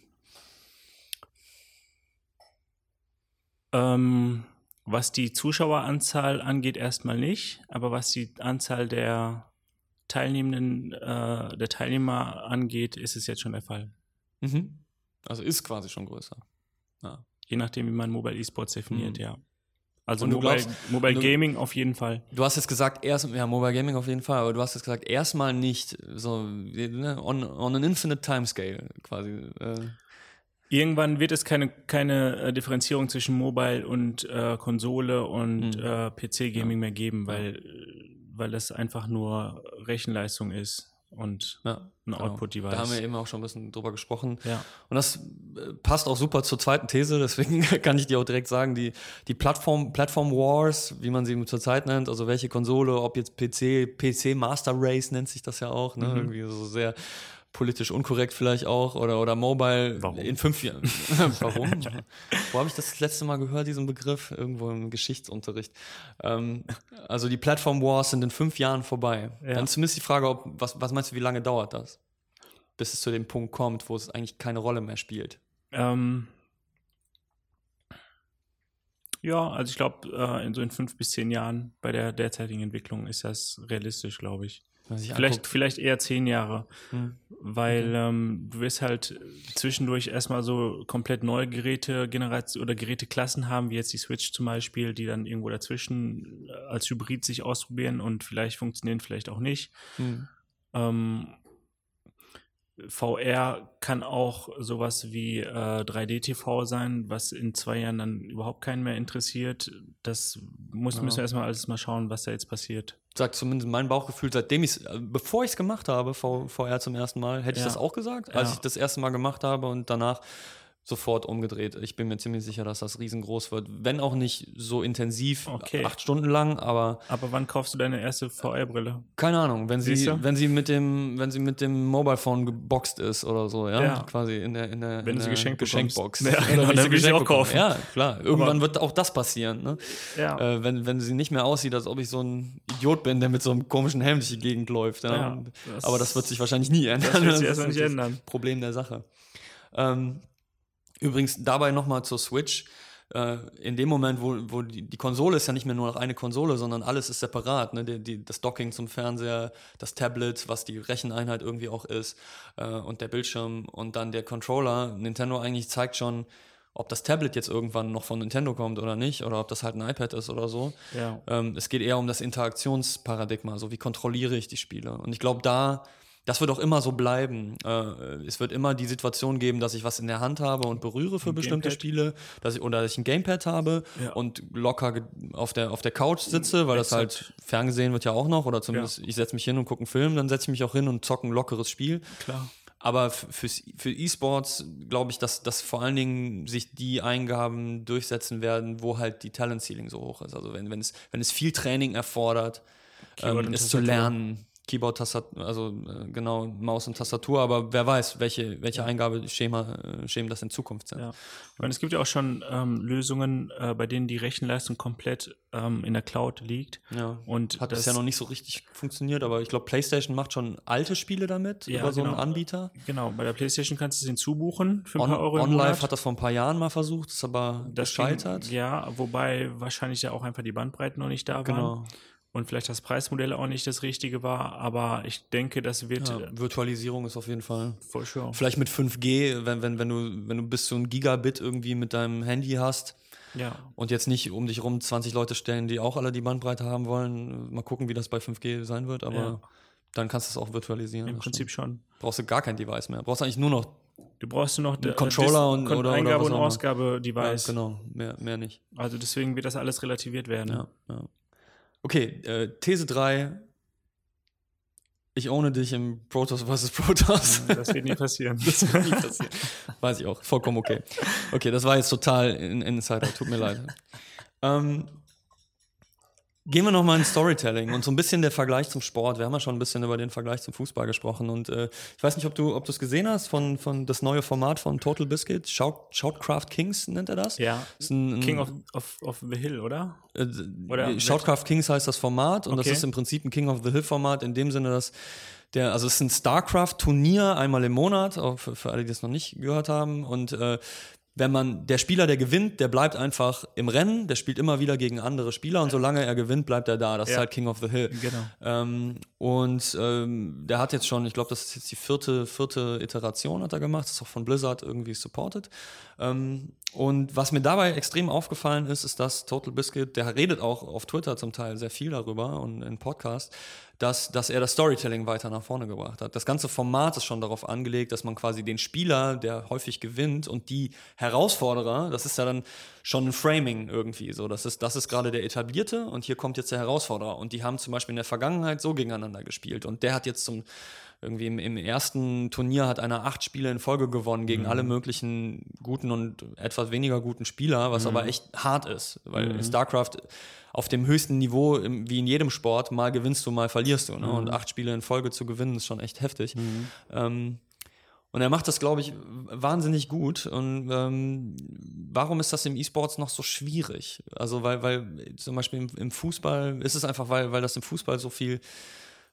Ähm, was die Zuschaueranzahl angeht, erstmal nicht, aber was die Anzahl der Teilnehmenden, äh, der Teilnehmer angeht, ist es jetzt schon der Fall. Mhm. Also ist quasi schon größer. Ja. Je nachdem, wie man Mobile Esports definiert, Mhm. ja. Also Und du Mobile, glaubst- Mobile du- Gaming auf jeden Fall. Du hast jetzt gesagt, erst, ja, Mobile Gaming auf jeden Fall, aber du hast jetzt gesagt, erstmal nicht so ne, on, on an infinite timescale quasi. Äh, Irgendwann wird es keine, keine äh, Differenzierung zwischen Mobile und äh, Konsole und Mhm. äh, PC-Gaming mehr geben, weil, weil das einfach nur Rechenleistung ist und ja, ein genau. Output-Device. Da haben wir eben auch schon ein bisschen drüber gesprochen. ja. Und das äh, passt auch super zur zweiten These, deswegen kann ich dir auch direkt sagen, die, die Plattform, Plattform Wars, wie man sie zurzeit nennt, also welche Konsole, ob jetzt PC, PC Master Race nennt sich das ja auch, ne? Mhm. irgendwie so sehr politisch unkorrekt vielleicht auch, oder, oder Mobile Warum? in fünf Jahren. Warum? Wo habe ich das, das letzte Mal gehört, diesen Begriff? Irgendwo im Geschichtsunterricht. Ähm, also die Plattform Wars sind in fünf Jahren vorbei. Ja. Dann zumindest die Frage, ob, was, was meinst du, wie lange dauert das? Bis es zu dem Punkt kommt, wo es eigentlich keine Rolle mehr spielt. Ähm, ja, also ich glaube, äh, in so in fünf bis zehn Jahren bei der derzeitigen Entwicklung ist das realistisch, glaube ich. Vielleicht, vielleicht eher zehn Jahre, Hm. weil ähm, du wirst halt zwischendurch erstmal so komplett neue Geräte Generation oder Geräteklassen haben, wie jetzt die Switch zum Beispiel, die dann irgendwo dazwischen äh, als Hybrid sich ausprobieren und vielleicht funktionieren, vielleicht auch nicht. Hm. Ähm, VR kann auch sowas wie äh, 3D-TV sein, was in zwei Jahren dann überhaupt keinen mehr interessiert. Das muss, Ja. müssen wir erstmal alles mal schauen, was da jetzt passiert. Sagt zumindest mein Bauchgefühl, seitdem ich es, bevor ich es gemacht habe, VR zum ersten Mal, hätte ich Ja. das auch gesagt, als Ja. ich das erste Mal gemacht habe und danach sofort umgedreht. Ich bin mir ziemlich sicher, dass das riesengroß wird. Wenn auch nicht so intensiv, Okay. acht Stunden lang, aber Aber wann kaufst du deine erste VR-Brille? keine Ahnung, wenn sie, wenn sie mit dem, wenn sie mit dem Mobile Phone geboxt ist oder so, ja, Ja. quasi in der, in der, Wenn in der geschenkt Geschenkbox. Ja, genau, wenn dann sie will ich auch kaufen. Ja, klar. Irgendwann wird auch das passieren. Ne? Ja. Äh, wenn, wenn sie nicht mehr aussieht, als ob ich so ein Idiot bin, der mit so einem komischen Helm durch die Gegend läuft. Ja. Ja, das- Aber das wird sich wahrscheinlich nie ändern. Das wird sich erstmal nicht das ändern. Problem der Sache. Ähm, übrigens, dabei nochmal zur Switch. Äh, in dem Moment, wo, wo die, die Konsole ist ja nicht mehr nur noch eine Konsole, sondern alles ist separat. Ne? Die, die, das Docking zum Fernseher, das Tablet, was die Recheneinheit irgendwie auch ist, äh, und der Bildschirm und dann der Controller. Nintendo eigentlich zeigt schon, ob das Tablet jetzt irgendwann noch von Nintendo kommt oder nicht, oder ob das halt ein iPad ist oder so. Ja. Ähm, es geht eher um das Interaktionsparadigma, so wie kontrolliere ich die Spiele. Und ich glaube, da, das wird auch immer so bleiben. Äh, es wird immer die Situation geben, dass ich was in der Hand habe und berühre für bestimmte Gamepad. Spiele, dass ich, oder dass ich ein Gamepad habe Ja. und locker auf der, auf der Couch sitze, weil das halt ferngesehen wird ja auch noch, oder zumindest ich setze mich hin und gucke einen Film, dann setze ich mich auch hin und zocke ein lockeres Spiel. Klar. Aber fürs, für E-Sports glaube ich, dass, dass vor allen Dingen sich die Eingaben durchsetzen werden, wo halt die Talent Ceiling so hoch ist. Also wenn, wenn, es, wenn es viel Training erfordert, ähm, es zu lernen, Keyboard, Tastatur, also äh, genau, Maus und Tastatur, aber wer weiß, welche, welche Eingabeschema äh, Schemen das in Zukunft sind. Ja. Ich meine, es gibt ja auch schon ähm, Lösungen, äh, bei denen die Rechenleistung komplett ähm, in der Cloud liegt. Ja. Und Hat das bisher noch nicht so richtig funktioniert, aber ich glaube, PlayStation macht schon alte Spiele damit Ja, über so einen genau. Anbieter. Genau, bei der PlayStation kannst du es hinzubuchen für ein On, paar Euro OnLive hat das vor ein paar Jahren mal versucht, ist aber Das gescheitert. ging- Ja, wobei wahrscheinlich ja auch einfach die Bandbreiten noch nicht da waren. Und vielleicht das Preismodell auch nicht das richtige war. Aber ich denke, das wird Ja, Virtualisierung ist auf jeden Fall. for sure. Vielleicht mit 5G, wenn, wenn, wenn, du, wenn du bis zu ein Gigabit irgendwie mit deinem Handy hast Ja, und jetzt nicht um dich rum 20 Leute stellen, die auch alle die Bandbreite haben wollen. Mal gucken, wie das bei 5G sein wird, aber Ja. dann kannst du es auch virtualisieren. im Prinzip stimmt. schon. Brauchst du gar kein Device mehr. Brauchst eigentlich nur noch Du brauchst nur noch äh, Controller und- oder- oder Eingabe was und immer. ja, Ausgabe-Device. genau, mehr, mehr nicht. Also deswegen wird das alles relativiert werden. Ja, ja. Okay, äh, These 3. Ich ohne dich im Protoss vs. Protoss. Das wird nie passieren. Das wird nie passieren. Weiß ich auch. Vollkommen okay. Okay, das war jetzt total in Insider. Tut mir leid. Ähm, gehen wir nochmal ins Storytelling und so ein bisschen der Vergleich zum Sport. Wir haben ja schon ein bisschen über den Vergleich zum Fußball gesprochen. Und äh, ich weiß nicht, ob du ob du es gesehen hast von, von das neue Format von Total Biscuit. Shout, Shoutcraft Kings nennt er das. Ja. Ist ein, King of, of, of the Hill, oder? äh, Oder- Shoutcraft Kings heißt das Format und Okay. das ist im Prinzip ein King of the Hill Format in dem Sinne, dass der, also es ist ein StarCraft-Turnier einmal im Monat, auch für, für alle, die das noch nicht gehört haben. Und äh, wenn man, der Spieler, der gewinnt, der bleibt einfach im Rennen, der spielt immer wieder gegen andere Spieler und solange er gewinnt, bleibt er da. Das ist Ja. halt King of the Hill. Genau. Ähm, und ähm, der hat jetzt schon, ich glaube, das ist jetzt die vierte, vierte Iteration hat er gemacht, das ist auch von Blizzard irgendwie supported. Ähm, und was mir dabei extrem aufgefallen ist, ist, dass Total Biscuit, der redet auch auf Twitter zum Teil sehr viel darüber und in Podcasts, dass, dass er das Storytelling weiter nach vorne gebracht hat. Das ganze Format ist schon darauf angelegt, dass man quasi den Spieler, der häufig gewinnt, und die Herausforderer, das ist ja dann schon ein Framing irgendwie. So, das ist, das ist gerade der Etablierte und hier kommt jetzt der Herausforderer. Und die haben zum Beispiel in der Vergangenheit so gegeneinander gespielt. Und der hat jetzt zum irgendwie im, im ersten Turnier hat einer acht Spiele in Folge gewonnen gegen alle möglichen guten und etwas weniger guten Spieler, was aber echt hart ist, weil in StarCraft auf dem höchsten Niveau, wie in jedem Sport, mal gewinnst du, mal verlierst du. Ne? Und acht Spiele in Folge zu gewinnen, ist schon echt heftig. Ähm, und er macht das, glaube ich, wahnsinnig gut. Und ähm, warum ist das im E-Sports noch so schwierig? Also, weil, weil zum Beispiel im, im Fußball ist es einfach, weil, weil das im Fußball so viel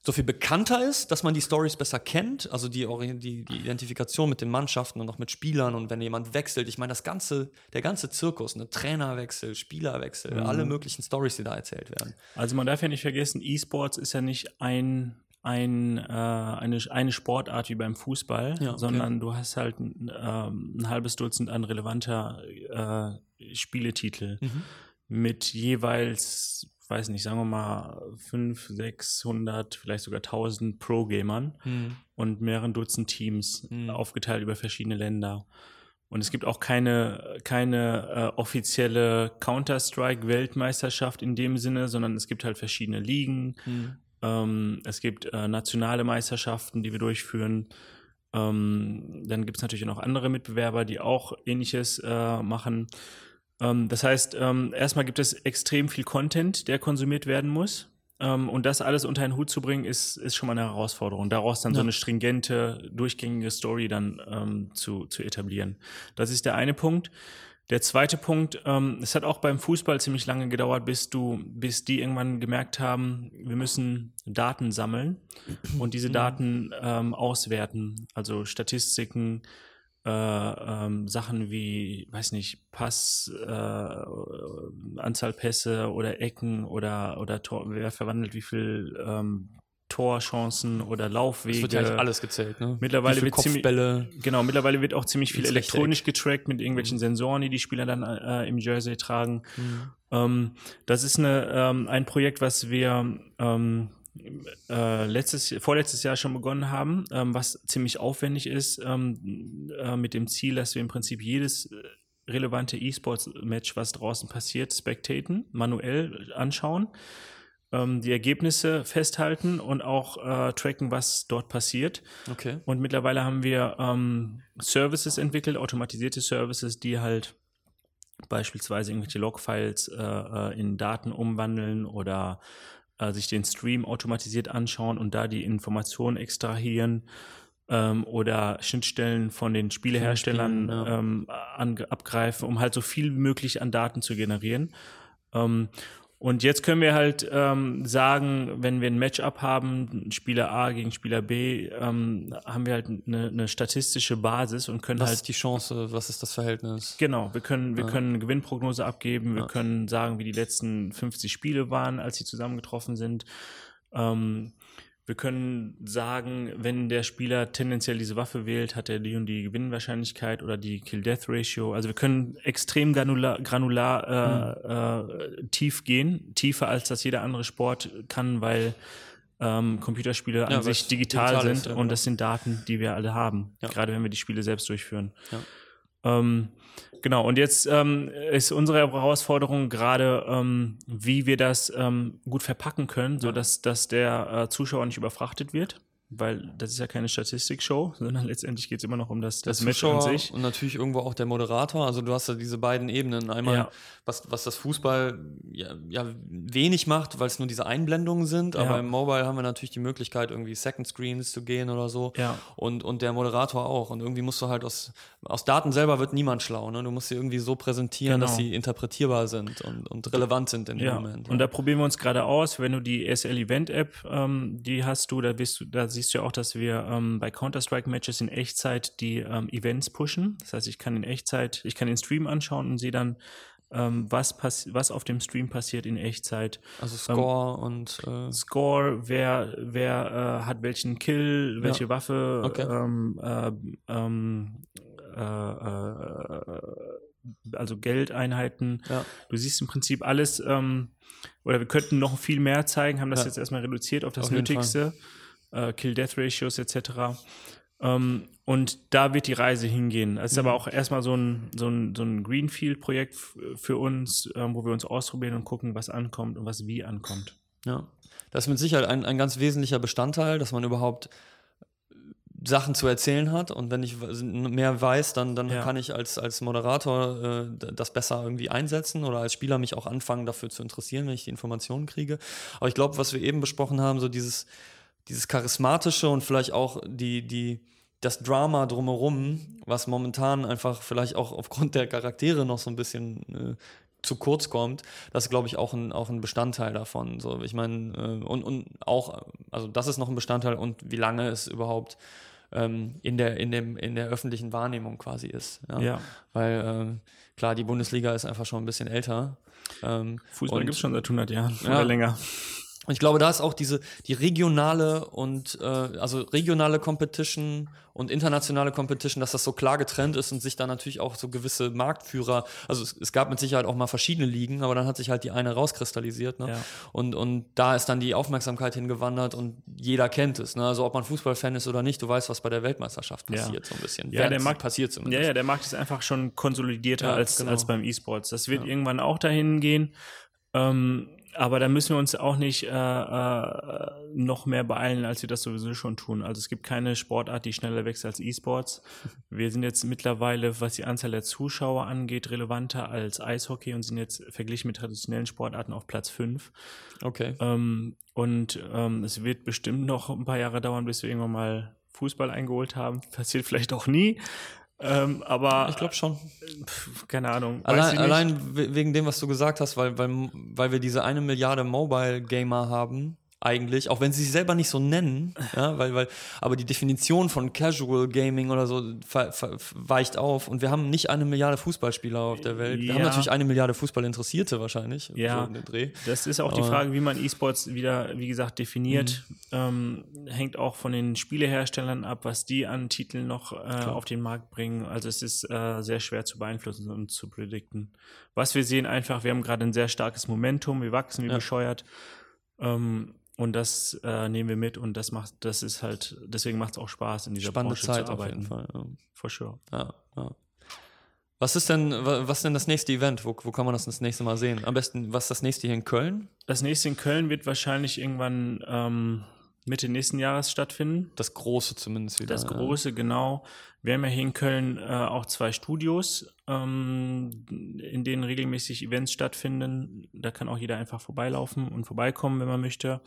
so viel bekannter ist, dass man die Stories besser kennt, also die, die, die Identifikation mit den Mannschaften und auch mit Spielern und wenn jemand wechselt, ich meine, das ganze, der ganze Zirkus, ne, Trainerwechsel, Spielerwechsel, alle möglichen Stories, die da erzählt werden. Also man darf ja nicht vergessen, E-Sports ist ja nicht ein, ein, äh, eine, eine Sportart wie beim Fußball, Ja, okay. sondern du hast halt ein, ähm, ein halbes Dutzend an relevanter äh, Spieletitel mit jeweils, weiß nicht, sagen wir mal 5, 600, vielleicht sogar 1000 Pro-Gamern und mehreren Dutzend Teams Mhm. aufgeteilt über verschiedene Länder. Und es gibt auch keine, keine äh, offizielle Counter-Strike-Weltmeisterschaft in dem Sinne, sondern es gibt halt verschiedene Ligen. Ähm, es gibt äh, nationale Meisterschaften, die wir durchführen. Ähm, dann gibt es natürlich noch andere Mitbewerber, die auch ähnliches äh, machen. Ähm, das heißt, ähm, erstmal gibt es extrem viel Content, der konsumiert werden muss. Ähm, und das alles unter einen Hut zu bringen, ist, ist schon mal eine Herausforderung. Daraus dann ja. so eine stringente, durchgängige Story dann ähm, zu, zu etablieren. Das ist der eine Punkt. Der zweite Punkt, ähm, es hat auch beim Fußball ziemlich lange gedauert, bis du, bis die irgendwann gemerkt haben, wir müssen Daten sammeln und diese mhm. Daten ähm, auswerten, also Statistiken, äh, ähm, Sachen wie, weiß nicht, Pass, äh, Anzahl Pässe oder Ecken oder oder Tor, wer verwandelt wie viel ähm, Torchancen oder Laufwege. Das wird ja alles gezählt, ne? Mittlerweile wird Kopfbälle. Ziemlich, genau, mittlerweile wird auch ziemlich viel elektronisch getrackt mit irgendwelchen mhm. Sensoren, die die Spieler dann äh, im Jersey tragen. Mhm. Ähm, das ist eine, ähm, ein Projekt, was wir ähm, äh, letztes, vorletztes Jahr schon begonnen haben, ähm, was ziemlich aufwendig ist, ähm, äh, mit dem Ziel, dass wir im Prinzip jedes äh, relevante E-Sports-Match, was draußen passiert, spectaten, manuell anschauen ähm, die Ergebnisse festhalten und auch äh, tracken, was dort passiert. Okay. Und mittlerweile haben wir ähm, Services entwickelt, automatisierte Services, die halt beispielsweise irgendwelche Logfiles äh, äh, in Daten umwandeln oder äh, sich den Stream automatisiert anschauen und da die Informationen extrahieren ähm, oder Schnittstellen von den Spieleherstellern ja. ähm, abgreifen, um halt so viel wie möglich an Daten zu generieren. Ähm, und jetzt können wir halt ähm, sagen, wenn wir ein Matchup haben, Spieler A gegen Spieler B, ähm, haben wir halt eine, eine statistische Basis und können was halt. ist die Chance, was ist das Verhältnis? Genau, wir können, wir ja. können eine Gewinnprognose abgeben, wir ja. können sagen, wie die letzten 50 Spiele waren, als sie zusammengetroffen sind. Ähm, wir können sagen, wenn der Spieler tendenziell diese Waffe wählt, hat er die und die Gewinnwahrscheinlichkeit oder die Kill-Death-Ratio. Also wir können extrem granular, granular äh, mhm. äh, tief gehen, tiefer als das jeder andere Sport kann, weil ähm, Computerspiele ja, an sich digital, digital sind ist, ja, und das sind Daten, die wir alle haben, ja. gerade wenn wir die Spiele selbst durchführen. Ähm, Genau, und jetzt ähm, ist unsere Herausforderung gerade, ähm, wie wir das ähm, gut verpacken können, sodass dass der äh, Zuschauer nicht überfrachtet wird weil das ist ja keine Statistikshow, sondern letztendlich geht es immer noch um das, das Match an sich. Und natürlich irgendwo auch der Moderator. Also du hast ja diese beiden Ebenen. Einmal, ja. was, was das Fußball ja, ja wenig macht, weil es nur diese Einblendungen sind. Aber ja. im Mobile haben wir natürlich die Möglichkeit, irgendwie Second Screens zu gehen oder so. Ja. Und, und der Moderator auch. Und irgendwie musst du halt aus, aus Daten selber wird niemand schlau. Ne? Du musst sie irgendwie so präsentieren, genau. dass sie interpretierbar sind und, und relevant sind in dem Moment. Und da probieren wir uns gerade aus. Wenn du die ESL Event App, ähm, die hast du, da bist du, da siehst du ja auch, dass wir ähm, bei Counter-Strike-Matches in Echtzeit die ähm, Events pushen. Das heißt, ich kann in Echtzeit, ich kann den Stream anschauen und sehe dann, ähm, was, was auf dem Stream passiert in Echtzeit. Also Score ähm, und äh Score, wer, wer äh, hat welchen Kill, welche ja. Waffe, okay. ähm, äh, ähm, äh, äh, also Geldeinheiten. Ja. Du siehst im Prinzip alles, ähm, oder wir könnten noch viel mehr zeigen, haben das ja. jetzt erstmal reduziert auf das auf Nötigste. Fall äh, Kill-Death-Ratios etc. Ähm, und da wird die Reise hingehen. Es ist mhm. aber auch erstmal so ein, so ein, so ein Greenfield-Projekt für uns, ähm, wo wir uns ausprobieren und gucken, was ankommt und was wie ankommt. Ja, das ist mit Sicherheit ein, ein ganz wesentlicher Bestandteil, dass man überhaupt Sachen zu erzählen hat und wenn ich mehr weiß, dann, dann ja. kann ich als, als Moderator äh, das besser irgendwie einsetzen oder als Spieler mich auch anfangen dafür zu interessieren, wenn ich die Informationen kriege. Aber ich glaube, was wir eben besprochen haben, so dieses dieses Charismatische und vielleicht auch die, die, das Drama drumherum, was momentan einfach vielleicht auch aufgrund der Charaktere noch so ein bisschen äh, zu kurz kommt, das ist, glaube ich, auch ein, auch ein Bestandteil davon. So, ich meine, äh, und, und auch, also das ist noch ein Bestandteil und wie lange es überhaupt ähm, in, der, in, dem, in der öffentlichen Wahrnehmung quasi ist. Ja. ja. Weil, äh, klar, die Bundesliga ist einfach schon ein bisschen älter. Ähm, Fußball gibt es schon seit 100 Jahren ja, oder länger. Und ich glaube, da ist auch diese die regionale und äh, also regionale Competition und internationale Competition, dass das so klar getrennt ist und sich da natürlich auch so gewisse Marktführer, also es, es, gab mit Sicherheit auch mal verschiedene Ligen, aber dann hat sich halt die eine rauskristallisiert, ne? Ja. Und und da ist dann die Aufmerksamkeit hingewandert und jeder kennt es, ne? Also ob man Fußballfan ist oder nicht, du weißt, was bei der Weltmeisterschaft passiert ja. so ein bisschen. Ja, der Markt passiert zumindest. Ja, ja, der Markt ist einfach schon konsolidierter ja, als genau. als beim E-Sports. Das wird irgendwann auch dahin gehen. Ähm, aber da müssen wir uns auch nicht äh, äh, noch mehr beeilen, als wir das sowieso schon tun. Also es gibt keine Sportart, die schneller wächst als E-Sports. Wir sind jetzt mittlerweile, was die Anzahl der Zuschauer angeht, relevanter als Eishockey und sind jetzt verglichen mit traditionellen Sportarten auf Platz 5. Okay. Ähm, und ähm, es wird bestimmt noch ein paar Jahre dauern, bis wir irgendwann mal Fußball eingeholt haben. Passiert vielleicht auch nie. Ähm, aber ich glaube schon. Pf, keine Ahnung. Allein, allein, wegen dem, was du gesagt hast, weil, weil, weil wir diese eine Milliarde Mobile Gamer haben, eigentlich, auch wenn sie sich selber nicht so nennen, ja, weil, weil, aber die Definition von Casual Gaming oder so weicht auf und wir haben nicht eine Milliarde Fußballspieler auf der Welt. Wir ja. haben natürlich eine Milliarde Fußballinteressierte wahrscheinlich. Ja, so das ist auch die Frage, wie man E-Sports wieder, wie gesagt, definiert. Mhm. Ähm, hängt auch von den Spieleherstellern ab, was die an Titeln noch äh, auf den Markt bringen. Also es ist äh, sehr schwer zu beeinflussen und zu predikten. Was wir sehen einfach, wir haben gerade ein sehr starkes Momentum, wir wachsen wie ja. bescheuert. Ähm, und das äh, nehmen wir mit und das macht, das ist halt, deswegen macht es auch Spaß, in dieser Spannende Branche Zeit zu arbeiten. Auf jeden Fall, ja. For sure. Ja, ja. Was ist denn, was ist denn das nächste Event? Wo, wo kann man das das nächste Mal sehen? Am besten, was ist das nächste hier in Köln? Das nächste in Köln wird wahrscheinlich irgendwann ähm, Mitte nächsten Jahres stattfinden. Das große zumindest wieder. Das große, ja. genau. Wir haben ja hier in Köln äh, auch zwei Studios, ähm, in denen regelmäßig Events stattfinden. Da kann auch jeder einfach vorbeilaufen und vorbeikommen, wenn man möchte.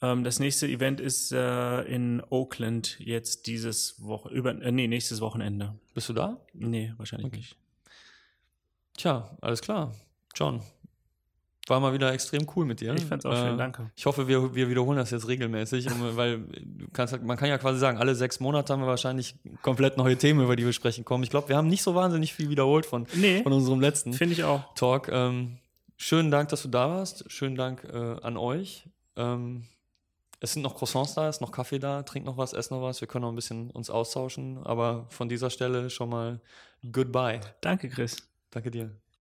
Ähm, das nächste Event ist äh, in Oakland jetzt dieses Woche über äh, nee, nächstes Wochenende. Bist du da? Nee, wahrscheinlich okay. nicht. Tja, alles klar. John, war mal wieder extrem cool mit dir. Ich fand's auch äh, schön, danke. Ich hoffe, wir, wir wiederholen das jetzt regelmäßig, weil du kannst, man kann ja quasi sagen, alle sechs Monate haben wir wahrscheinlich komplett neue Themen, über die wir sprechen kommen. Ich glaube, wir haben nicht so wahnsinnig viel wiederholt von, nee, von unserem letzten ich auch. Talk. Ähm, schönen Dank, dass du da warst. Schönen Dank äh, an euch. Ähm, es sind noch Croissants da, ist noch Kaffee da, trink noch was, ess noch was. Wir können noch ein bisschen uns austauschen. Aber von dieser Stelle schon mal goodbye. Danke, Chris. Danke dir.